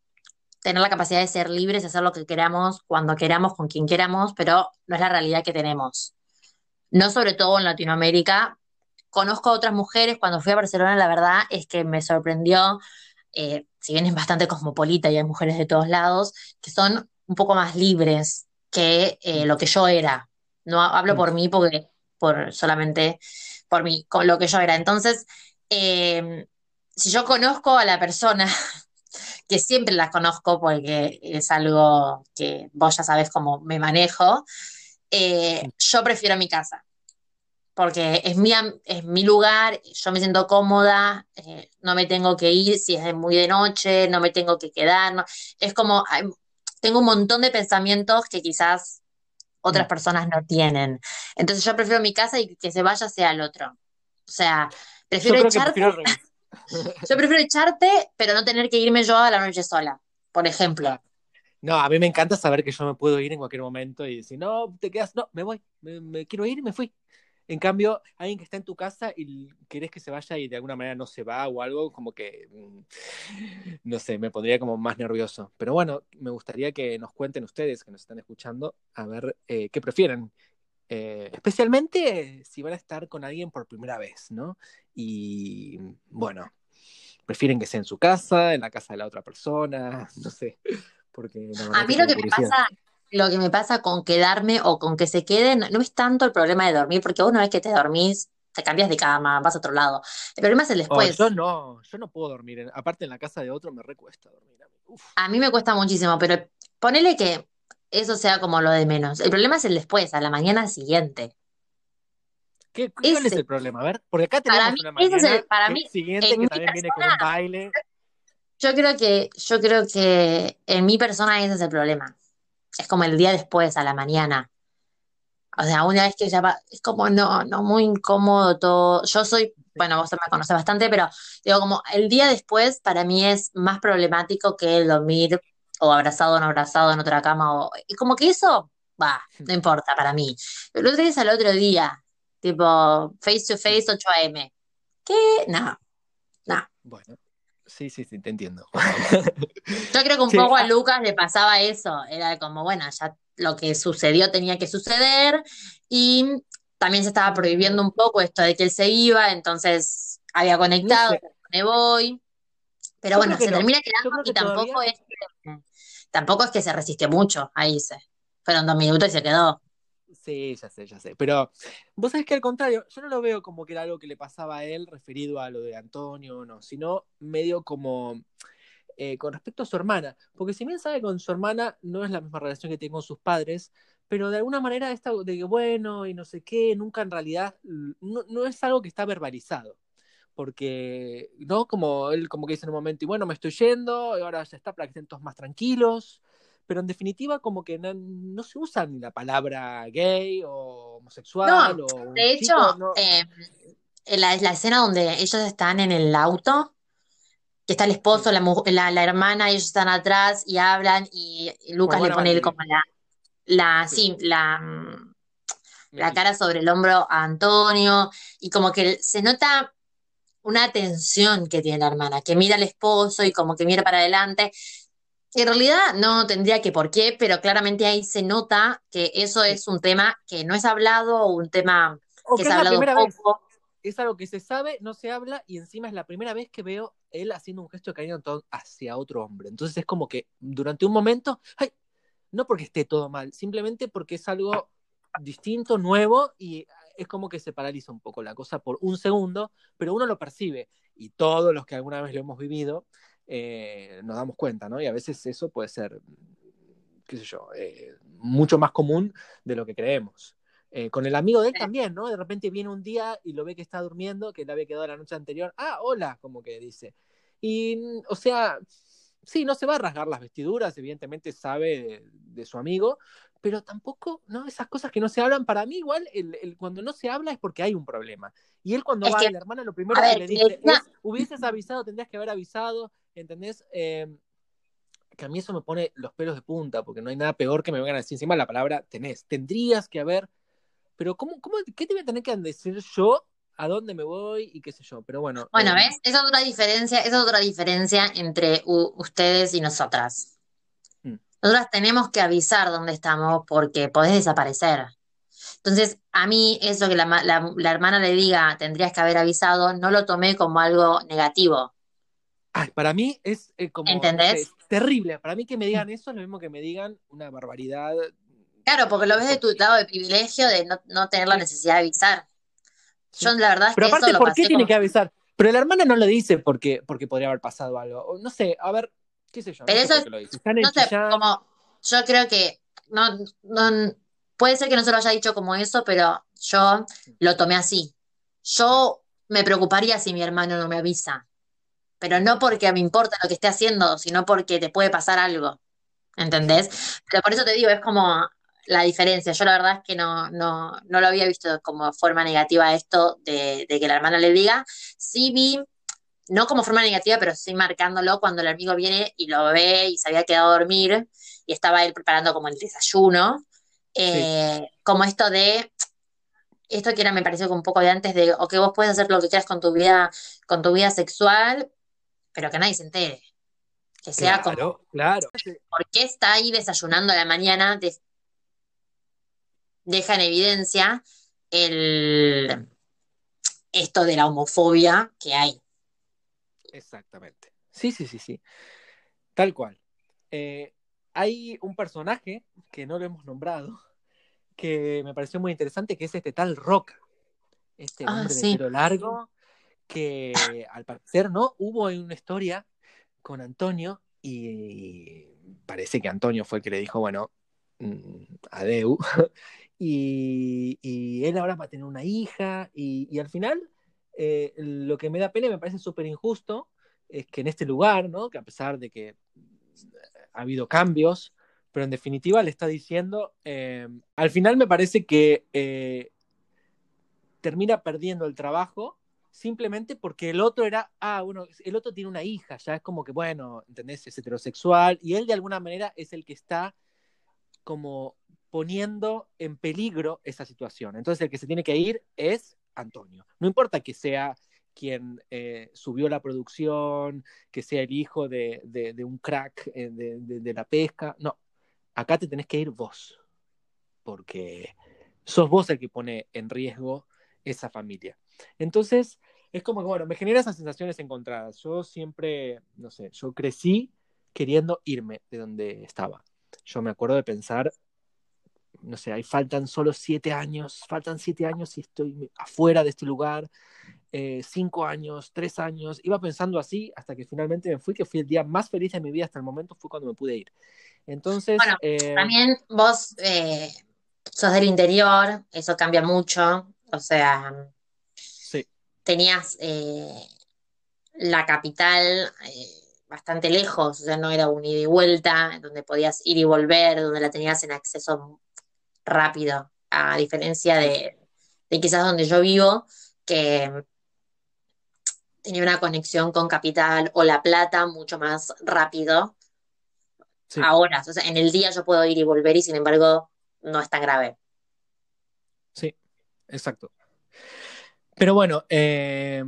tener la capacidad de ser libres, hacer lo que queramos, cuando queramos, con quien queramos, pero no es la realidad que tenemos. No sobre todo en Latinoamérica. Conozco a otras mujeres, cuando fui a Barcelona, la verdad es que me sorprendió, eh, si bien es bastante cosmopolita y hay mujeres de todos lados, que son un poco más libres que eh, lo que yo era. No hablo por mí porque por solamente por mí, con lo que yo era. Entonces, eh, si yo conozco a la persona, [laughs] que siempre la conozco porque es algo que vos ya sabés cómo me manejo, eh, yo prefiero mi casa. Porque es mi, es mi lugar, yo me siento cómoda, eh, no me tengo que ir si es muy de noche, no me tengo que quedar. No, es como, tengo un montón de pensamientos que quizás otras personas no tienen. Entonces yo prefiero mi casa y que se vaya sea el otro. O sea, prefiero
yo creo
echar...
que prefiero al revés. [laughs]
Yo prefiero echarte, pero no tener que irme yo a la noche sola, por ejemplo.
No, a mí me encanta saber que yo me puedo ir en cualquier momento y decir, no, te quedas, no, me voy, me, quiero ir y me fui. En cambio, alguien que está en tu casa y querés que se vaya y de alguna manera no se va o algo, como que, mm, no sé, me pondría como más nervioso. Pero bueno, me gustaría que nos cuenten ustedes que nos están escuchando, a ver eh, qué prefieren. Eh, especialmente si van a estar con alguien por primera vez, ¿no? Y bueno, prefieren que sea en su casa, en la casa de la otra persona, [laughs] no sé. Porque
a mí lo que me pasa, lo que me pasa con quedarme o con que se queden, no es tanto el problema de dormir, porque una vez que te dormís, te cambias de cama, vas a otro lado. El problema es el oh, después.
yo no, yo no puedo dormir. Aparte en la casa de otro me recuesta dormir.
A mí me cuesta muchísimo, pero ponele que eso sea como lo de menos. El problema es el después, a la mañana siguiente.
¿Qué, ¿Cuál es el problema? A ver, porque acá tenemos una mañana para mí, siguiente que también viene con un baile.
Yo creo que, yo creo que en mi persona ese es el problema. Es como el día después, a la mañana. O sea, una vez que ya va, es como no, no muy incómodo todo. Yo soy, bueno, vos me conoces bastante, pero digo, como el día después para mí es más problemático que el dormir o abrazado o no abrazado en otra cama. O, y como que eso, va, no importa para mí. Pero lo es al otro día, tipo face to face 8 a.m. ¿Qué? No, no.
Bueno, sí, sí, sí, te entiendo. [laughs]
Yo creo que un poco a ah. Lucas le pasaba eso. Era como, bueno, ya lo que sucedió tenía que suceder. Y también se estaba prohibiendo un poco esto de que él se iba, entonces había conectado, me voy. Pero bueno, se termina quedando y tampoco es que tampoco es que se resistió mucho ahí se. Fueron dos minutos y se quedó.
Sí, ya sé, ya sé. Pero vos sabés que al contrario, yo no lo veo como que era algo que le pasaba a él referido a lo de Antonio, no, sino medio como eh, con respecto a su hermana. Porque si bien sabe con su hermana no es la misma relación que tiene con sus padres, pero de alguna manera esta de que bueno y no sé qué, nunca en realidad, no, no es algo que está verbalizado porque, ¿no? Como él como que dice en un momento, y bueno, me estoy yendo, y ahora ya está para que estén todos más tranquilos, pero en definitiva como que no, se usa ni la palabra gay o homosexual.
No,
o
de hecho, em, la, escena donde ellos están en el auto, que está el esposo, la, la, hermana, ellos están atrás y hablan y Lucas le pone como la, la, sí, la, mm, la cara sobre el hombro a Antonio y como que se nota una atención que tiene la hermana, que mira al esposo y como que mira para adelante. En realidad no tendría que por qué, pero claramente ahí se nota que eso es un tema que no es hablado un tema que, se ha hablado poco.
Es algo que se sabe, no se habla y encima es la primera vez que veo él haciendo un gesto de cariño hacia otro hombre. Entonces es como que durante un momento, ay, no porque esté todo mal, simplemente porque es algo distinto, nuevo y es como que se paraliza un poco la cosa por un segundo, pero uno lo percibe y todos los que alguna vez lo hemos vivido eh, nos damos cuenta, ¿no? Y a veces eso puede ser, qué sé yo, eh, mucho más común de lo que creemos. Eh, con el amigo de él también, ¿no? De repente viene un día y lo ve que está durmiendo, que le había quedado la noche anterior. Ah, hola, como que dice. Y, o sea, sí, no se va a rasgar las vestiduras, evidentemente sabe de su amigo, pero tampoco, ¿no? Esas cosas que no se hablan, para mí igual, el, cuando no se habla es porque hay un problema. Y él cuando va a la hermana, lo primero que le dice es, hubieses avisado, tendrías que haber avisado, ¿entendés? Em, que a mí eso me pone los pelos de punta, porque no hay nada peor que me vengan a decir encima la palabra tenés. Tendrías que haber, pero ¿cómo, cómo, ¿qué te voy a tener que decir yo a dónde me voy y qué sé yo? Pero bueno.
Bueno, em, ¿ves? Esa es otra diferencia, esa es otra diferencia entre ustedes y nosotras. Nosotras tenemos que avisar dónde estamos porque podés desaparecer. Entonces, a mí eso que la, hermana le diga, tendrías que haber avisado, no lo tomé como algo negativo.
Ay, para mí es eh, como
¿Entendés?
terrible. Para mí que me digan eso es lo mismo que me digan una barbaridad.
Claro, porque lo ves de tu lado de privilegio de no, tener la necesidad de avisar. Yo la verdad es
Pero
aparte,
¿por qué tiene que avisar? Pero la hermana no lo dice porque, porque podría haber pasado algo. No sé, a ver, qué sé yo.
Pero eso, no sé, como yo creo que no, no, puede ser que no se lo haya dicho como eso, pero yo lo tomé así. Yo me preocuparía si mi hermano no me avisa, pero no porque me importa lo que esté haciendo, sino porque te puede pasar algo. ¿Entendés? Pero por eso te digo, es como la diferencia. Yo la verdad es que no, no, no lo había visto como forma negativa esto de, de que la hermana le diga. Sí vi no como forma negativa, pero sí marcándolo cuando el amigo viene y lo ve y se había quedado a dormir y estaba él preparando como el desayuno. Eh, como esto de, esto que era, me pareció un poco de antes de, ok, vos puedes hacer lo que quieras con tu vida, con tu vida sexual, pero que nadie se entere. Que sea
como, claro.
¿por qué está ahí desayunando a la mañana? deja en evidencia el, esto de la homofobia que hay.
Exactamente. Sí, sí, sí, sí. Tal cual. Eh, hay un personaje que no lo hemos nombrado, que me pareció muy interesante, que es este tal Roca. Este ah, hombre de pelo largo, que al parecer, ¿no? Hubo una historia con Antonio y parece que Antonio fue el que le dijo, bueno, mm, adeu. [laughs] y, y él ahora va a tener una hija y, al final eh, lo que me da pena y me parece súper injusto es que en este lugar, ¿no? que a pesar de que ha habido cambios, pero en definitiva le está diciendo, eh, al final me parece que eh, termina perdiendo el trabajo simplemente porque el otro era, ah, bueno, el otro tiene una hija, ya es como que, bueno, ¿entendés? Es heterosexual y él de alguna manera es el que está como poniendo en peligro esa situación. Entonces el que se tiene que ir es Antonio. No importa que sea quien eh, subió la producción, que sea el hijo de, un crack eh, de, la pesca. No, acá te tenés que ir vos, porque sos vos el que pone en riesgo esa familia. Entonces, es como que, bueno, me genera esas sensaciones encontradas. Yo siempre, no sé, yo crecí queriendo irme de donde estaba. Yo me acuerdo de pensar, no sé, ahí faltan solo siete años, faltan siete años y estoy afuera de este lugar, eh, cinco años, tres años, iba pensando así hasta que finalmente me fui, que fui el día más feliz de mi vida hasta el momento, fue cuando me pude ir. Entonces...
Bueno, eh, también vos eh, sos del interior, eso cambia mucho, o sea,
sí.
tenías la capital bastante lejos, o sea, no era un ida y vuelta, donde podías ir y volver, donde la tenías en acceso rápido, a diferencia de, quizás donde yo vivo, que tenía una conexión con Capital o La Plata mucho más rápido. Ahora, o sea, en el día yo puedo ir y volver y sin embargo no es tan grave.
Sí, exacto. Pero bueno, eh,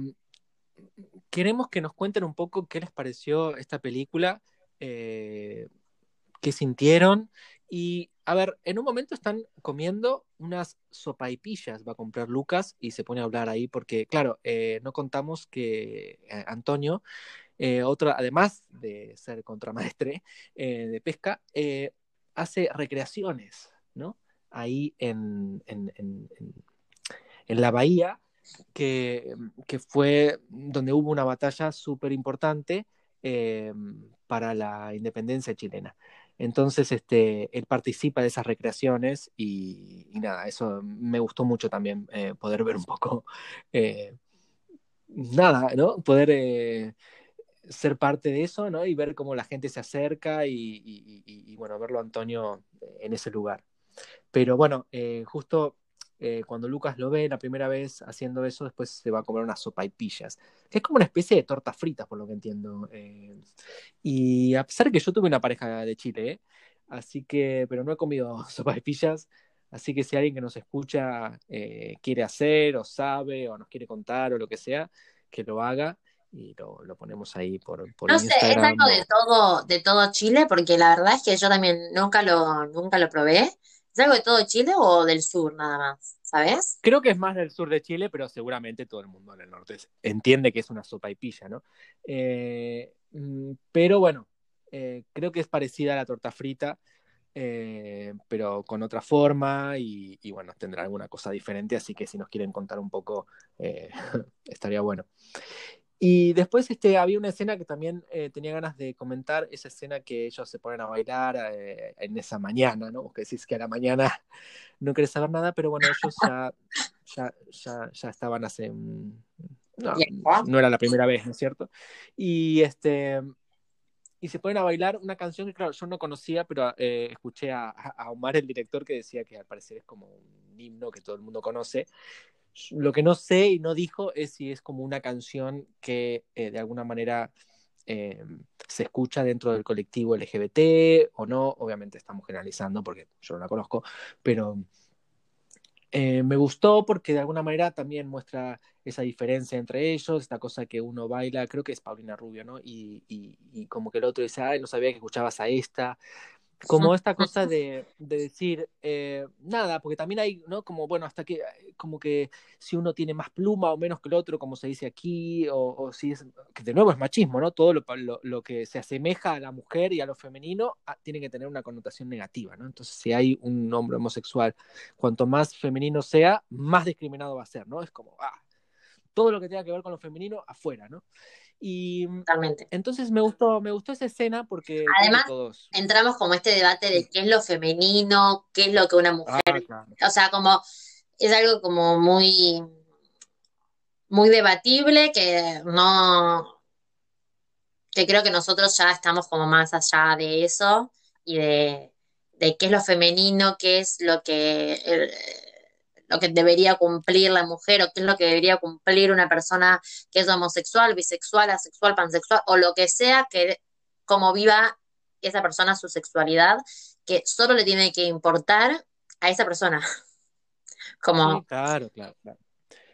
queremos que nos cuenten un poco qué les pareció esta película, eh, qué sintieron y a ver, en un momento están comiendo unas sopaipillas, va a comprar Lucas y se pone a hablar ahí porque, claro, eh, no contamos que Antonio, otro, además de ser contramaestre de pesca, hace recreaciones, ¿no? Ahí en, en, la bahía, que, que, fue donde hubo una batalla súper importante para la independencia chilena. Entonces, este, él participa de esas recreaciones y, nada, eso me gustó mucho también, eh, poder ver un poco, eh, nada, ¿no? Poder eh, ser parte de eso, ¿no? Y ver cómo la gente se acerca y, y bueno, verlo a Antonio en ese lugar. Pero bueno, justo eh, cuando Lucas lo ve la primera vez haciendo eso, después se va a comer unas sopa y pillas, que es como una especie de torta frita, por lo que entiendo. Eh, y a pesar de que yo tuve una pareja de Chile, ¿eh? así que, pero no he comido [laughs] sopa y pillas, así que si alguien que nos escucha quiere hacer o sabe o nos quiere contar o lo que sea, que lo haga y lo, ponemos ahí por, por
no sé, es algo de todo, de todo Chile, porque la verdad es que yo también nunca lo, nunca lo probé. ¿Es algo de todo Chile o del sur nada más? ¿Sabes?
Creo que es más del sur de Chile, pero seguramente todo el mundo en el norte entiende que es una sopa y pilla, ¿no? Eh, mm, pero bueno, eh, creo que es parecida a la torta frita, eh, pero con otra forma y, y, bueno, tendrá alguna cosa diferente, así que si nos quieren contar un poco, [laughs] estaría bueno. Y después este, había una escena que también eh, tenía ganas de comentar, esa escena que ellos se ponen a bailar eh, en esa mañana, ¿no? Que decís que a la mañana [laughs] no querés saber nada, pero bueno, ellos ya, ya, ya, ya estaban hace... No, no, era la primera vez, ¿no es cierto? Y este y se ponen a bailar una canción que, claro, yo no conocía, pero eh, escuché a, a, Omar, el director, que decía que al parecer es como un himno que todo el mundo conoce, lo que no sé y no dijo es si es como una canción que eh, de alguna manera eh, se escucha dentro del colectivo LGBT o no. Obviamente estamos generalizando porque yo no la conozco, pero eh, me gustó porque de alguna manera también muestra esa diferencia entre ellos, esta cosa que uno baila, creo que es Paulina Rubio, ¿no? Y, como que el otro dice, ay, no sabía que escuchabas a esta como esta cosa de, de decir, eh, nada, porque también hay, ¿no? Como, bueno, hasta que, como que si uno tiene más pluma o menos que el otro, como se dice aquí, o, o si es, que de nuevo es machismo, ¿no? Todo lo, lo, lo, que se asemeja a la mujer y a lo femenino a, tiene que tener una connotación negativa, ¿no? Entonces, si hay un hombre homosexual, cuanto más femenino sea, más discriminado va a ser, ¿no? Es como, ah, todo lo que tenga que ver con lo femenino, afuera, ¿no? Y
Totalmente.
entonces me gustó, me gustó esa escena porque
Además,
todos...
entramos como este debate de qué es lo femenino, qué es lo que una mujer,
Ah, claro.
o sea, como es algo como muy, muy debatible que no, que creo que nosotros ya estamos como más allá de eso y de, de qué es lo femenino, qué es lo que el- lo que debería cumplir la mujer o qué es lo que debería cumplir una persona que es homosexual, bisexual, asexual, pansexual o lo que sea que como viva esa persona su sexualidad, que solo le tiene que importar a esa persona. [laughs]
Claro, claro, claro.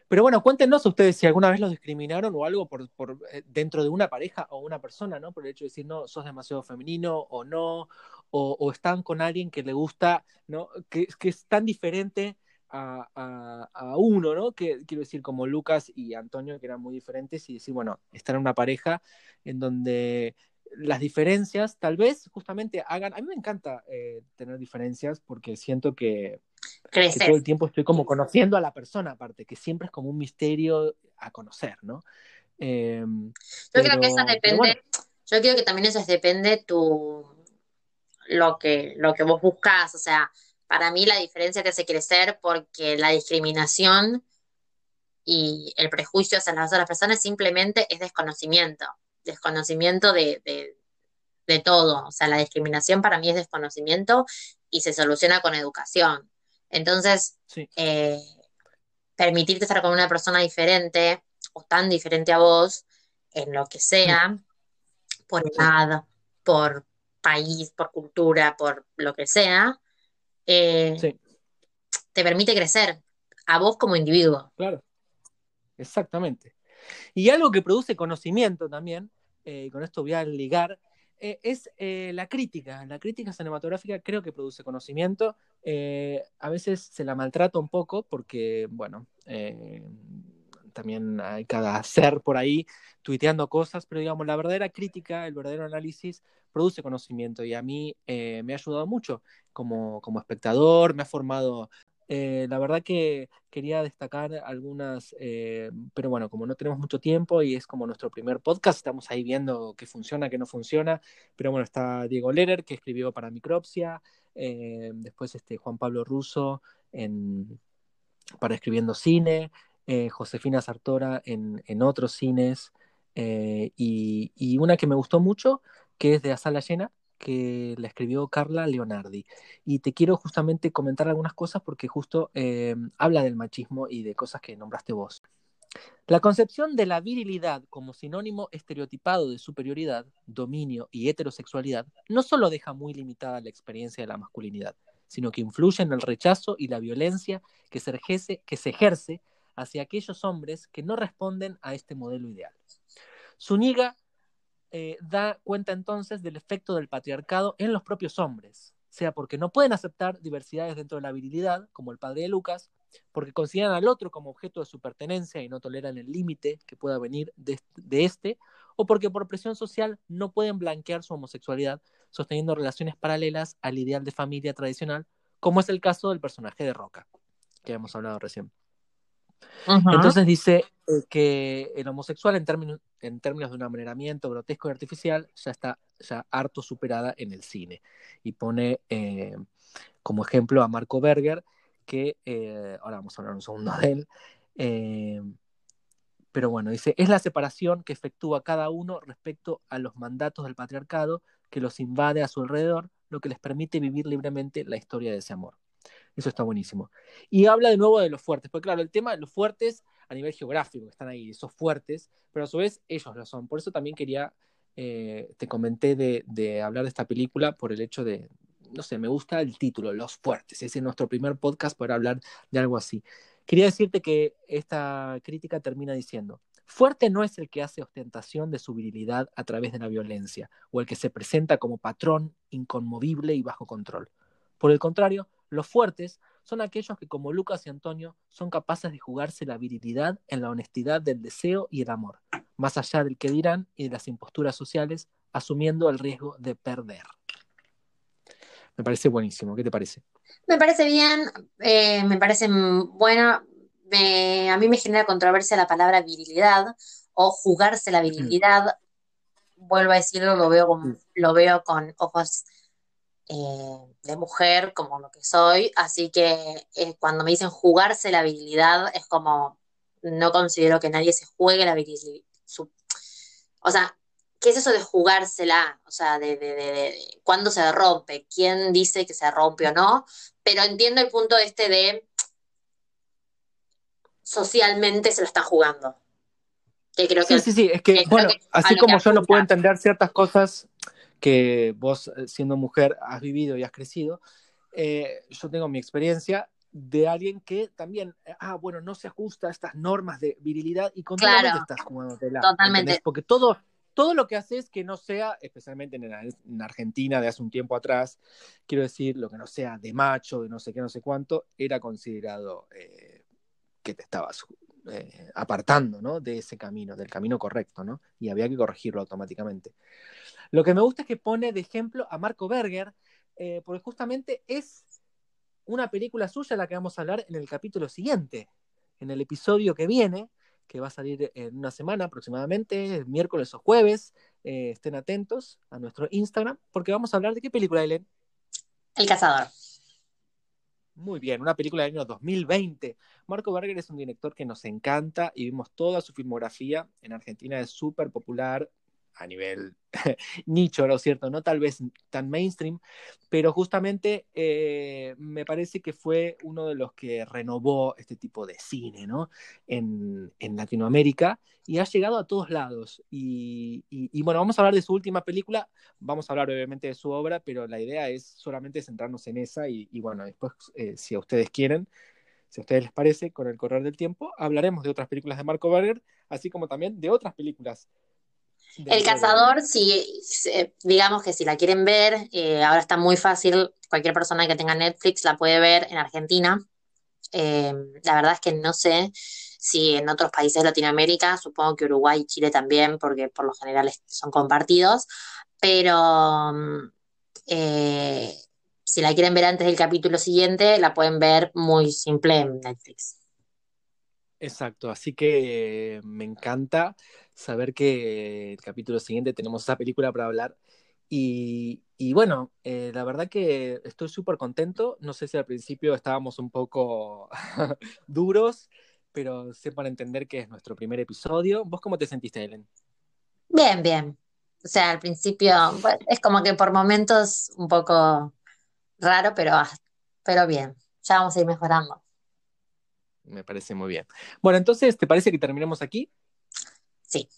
Pero bueno, cuéntenos ustedes si alguna vez los discriminaron o algo por, por eh, dentro de una pareja o una persona, ¿no? Por el hecho de decir, no, sos demasiado femenino o no, o, o están con alguien que le gusta, ¿no? Que, que es tan diferente a, a, a uno, ¿no? Que quiero decir, como Lucas y Antonio, que eran muy diferentes, y decir, bueno, estar en una pareja en donde las diferencias tal vez justamente hagan, a mí me encanta eh, tener diferencias porque siento que que todo el tiempo estoy como conociendo a la persona, aparte, que siempre es como un misterio a conocer, ¿no? Eh,
Yo
pero,
creo que eso depende,
bueno,
yo creo que también eso depende tu, lo que, lo que vos buscás. O sea, para mí la diferencia te hace crecer porque la discriminación y el prejuicio hacia las otras personas simplemente es desconocimiento, desconocimiento de, de, de todo. O sea, la discriminación para mí es desconocimiento y se soluciona con educación. Entonces,
sí,
eh, permitirte estar con una persona diferente o tan diferente a vos en lo que
mm,
sea, por
sí,
edad, por país, por cultura, por lo que sea, eh,
sí,
te permite crecer a vos como individuo.
claro, exactamente. Y algo que produce conocimiento también, eh, y con esto voy a ligar, eh, es eh, la crítica. La crítica cinematográfica creo que produce conocimiento. Eh, a veces se la maltrata un poco porque, bueno, también hay cada ser por ahí tuiteando cosas, pero digamos, la verdadera crítica, el verdadero análisis produce conocimiento y a mí eh, me ha ayudado mucho como, como espectador, me ha formado eh, la verdad que quería destacar algunas, eh, pero bueno, como no tenemos mucho tiempo y es como nuestro primer podcast, estamos ahí viendo qué funciona, qué no funciona. Pero bueno, está Diego Lerer, que escribió para Micropsia, eh, después este Juan Pablo Russo en, para Escribiendo Cine, eh, Josefina Sartora en, en otros cines, eh, y, y una que me gustó mucho, que es de A Sala Llena, que la escribió Carla Leonardi. Y te quiero justamente comentar algunas cosas porque justo eh, habla del machismo y de cosas que nombraste vos. La concepción de la virilidad como sinónimo estereotipado de superioridad, dominio y heterosexualidad no solo deja muy limitada la experiencia de la masculinidad, sino que influye en el rechazo y la violencia que se ejerce, que se ejerce hacia aquellos hombres que no responden a este modelo ideal. Zúñiga eh, da cuenta entonces del efecto del patriarcado en los propios hombres, sea porque no pueden aceptar diversidades dentro de la virilidad, como el padre de Lucas, porque consideran al otro como objeto de su pertenencia y no toleran el límite que pueda venir de, de este, o porque por presión social no pueden blanquear su homosexualidad sosteniendo relaciones paralelas al ideal de familia tradicional, como es el caso del personaje de Roca, que hemos hablado recién. Entonces dice eh, que el homosexual en términos, en términos de un amaneramiento grotesco y artificial ya está ya harto superada en el cine. Y pone eh, como ejemplo a Marco Berger, que eh, ahora vamos a hablar un segundo de él. pero bueno, dice, es la separación que efectúa cada uno respecto a los mandatos del patriarcado que los invade a su alrededor, lo que les permite vivir libremente la historia de ese amor. Eso está buenísimo. Y habla de nuevo de los fuertes, porque claro, el tema de los fuertes a nivel geográfico, están ahí, esos fuertes, pero a su vez ellos lo son. Por eso también quería, eh, te comenté de, hablar de esta película por el hecho de, no sé, me gusta el título, Los Fuertes. Es nuestro primer podcast para hablar de algo así. Quería decirte que esta crítica termina diciendo, Fuerte no es el que hace ostentación de su virilidad a través de la violencia, o el que se presenta como patrón inconmovible y bajo control. Por el contrario, los fuertes son aquellos que, como Lucas y Antonio, son capaces de jugarse la virilidad en la honestidad del deseo y el amor, más allá del que dirán y de las imposturas sociales, asumiendo el riesgo de perder. Me parece buenísimo. ¿Qué te parece?
Me parece bien, eh, me parece bueno. a mí me genera controversia la palabra virilidad o jugarse la virilidad. Vuelvo a decirlo, lo veo con, lo veo con ojos eh, de mujer, como lo que soy. Así que eh, cuando me dicen jugarse la virilidad, es como no considero que nadie se juegue la virilidad. o sea, ¿qué es eso de jugársela? O sea, de, de, de, cuándo se rompe, quién dice que se rompe o no, pero entiendo el punto este de socialmente se lo están jugando.
Que creo que, sí, sí, sí, es que, bueno, así como yo no puedo entender ciertas cosas que vos, eh, siendo mujer, has vivido y has crecido, eh, yo tengo mi experiencia de alguien que también, eh, ah, bueno, no se ajusta a estas normas de virilidad y continuamente claro, estás jugando la. Totalmente. Porque todo, todo lo que haces que no sea, especialmente en, Argentina de hace un tiempo atrás, quiero decir, lo que no sea de macho, de no sé qué, no sé cuánto, era considerado eh, que te estabas eh, apartando, ¿no? De ese camino, del camino correcto, ¿no? Y había que corregirlo automáticamente. Lo que me gusta es que pone de ejemplo a Marco Berger, eh, porque justamente es una película suya la que vamos a hablar en el capítulo siguiente, en el episodio que viene, que va a salir en una semana aproximadamente, miércoles o jueves. Eh, estén atentos a nuestro Instagram, porque vamos a hablar de qué película, Ellen.
El Cazador.
Muy bien, una película del año 2020. Marco Berger es un director que nos encanta y vimos toda su filmografía. En Argentina es súper popular, a nivel [laughs] nicho, ¿no es cierto? No tal vez tan mainstream, pero justamente eh, me parece que fue uno de los que renovó este tipo de cine, ¿no? En, Latinoamérica y ha llegado a todos lados. Y, bueno, vamos a hablar de su última película, vamos a hablar obviamente de su obra, pero la idea es solamente centrarnos en esa y, bueno, después, eh, si a ustedes quieren, si a ustedes les parece, con el correr del tiempo, hablaremos de otras películas de Marco Berger, así como también de otras películas
el cazador, si, digamos que si la quieren ver, eh, ahora está muy fácil, cualquier persona que tenga Netflix la puede ver en Argentina. Eh, la verdad es que no sé si en otros países de Latinoamérica, supongo que Uruguay y Chile también, porque por lo general son compartidos, pero eh, si la quieren ver antes del capítulo siguiente, la pueden ver muy simple en Netflix.
Exacto, así que me encanta saber que el capítulo siguiente tenemos esa película para hablar. Y, bueno, eh, la verdad que estoy súper contento. No sé si al principio estábamos un poco [laughs] duros, pero sepan entender que es nuestro primer episodio. ¿Vos cómo te sentiste, Ellen?
Bien, bien. O sea, al principio es como que por momentos un poco raro, pero, ah, pero bien. Ya vamos a ir mejorando.
Me parece muy bien. Bueno, entonces, ¿te parece que terminemos aquí?
Sí.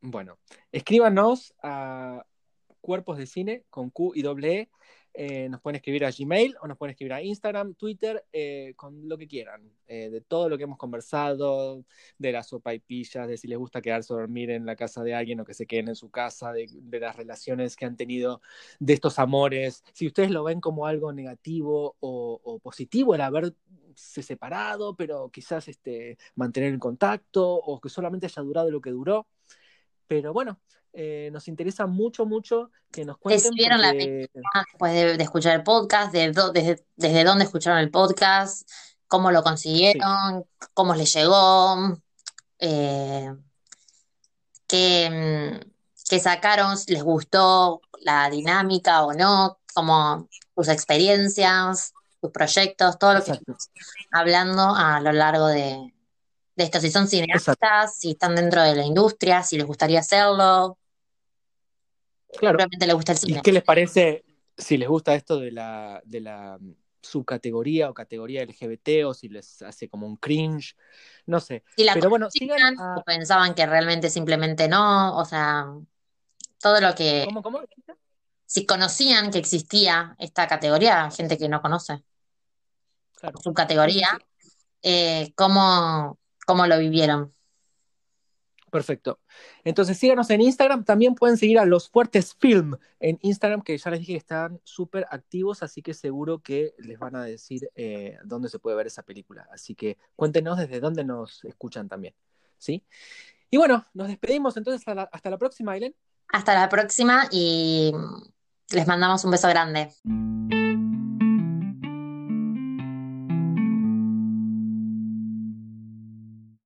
Bueno, escríbanos a cuerpos de cine con Q y doble E. Eh, nos pueden escribir a Gmail o nos pueden escribir a Instagram, Twitter, eh, con lo que quieran, eh, de todo lo que hemos conversado, de las sopa y pillas, de si les gusta quedarse a dormir en la casa de alguien o que se queden en su casa, de, las relaciones que han tenido, de estos amores, si ustedes lo ven como algo negativo o, positivo el haber se separado, pero quizás este, mantener el contacto o que solamente haya durado lo que duró. Pero bueno, eh, nos interesa mucho, mucho que nos cuenten.
vieron la después de, escuchar el podcast? De desde, ¿Desde dónde escucharon el podcast? ¿Cómo lo consiguieron? ¿Cómo les llegó? Eh, ¿qué, ¿Qué sacaron? ¿Les gustó la dinámica o no? como sus experiencias? sus proyectos, todo lo que estamos hablando a lo largo de, esto, si son cineastas, si están dentro de la industria, si les gustaría hacerlo.
Claro. Realmente les gusta el cine. ¿Y qué les parece, si les gusta esto de la, de la subcategoría o categoría LGBT o si les hace como un cringe, no sé.
Si la
Pero bueno, sigan a-
o pensaban que realmente simplemente no, o sea, todo lo que...
¿Cómo, cómo?
Si conocían que existía esta categoría, gente que no conoce,
Claro.
subcategoría,
sí.
eh, ¿cómo, cómo lo vivieron?
Perfecto. Entonces síganos en Instagram. También pueden seguir a Los Fuertes Film en Instagram, que ya les dije que están súper activos, así que seguro que les van a decir eh, dónde se puede ver esa película. Así que cuéntenos desde dónde nos escuchan también. ¿Sí? Y bueno, nos despedimos entonces hasta la, hasta la próxima, Aileen.
Hasta la próxima y les mandamos un beso grande.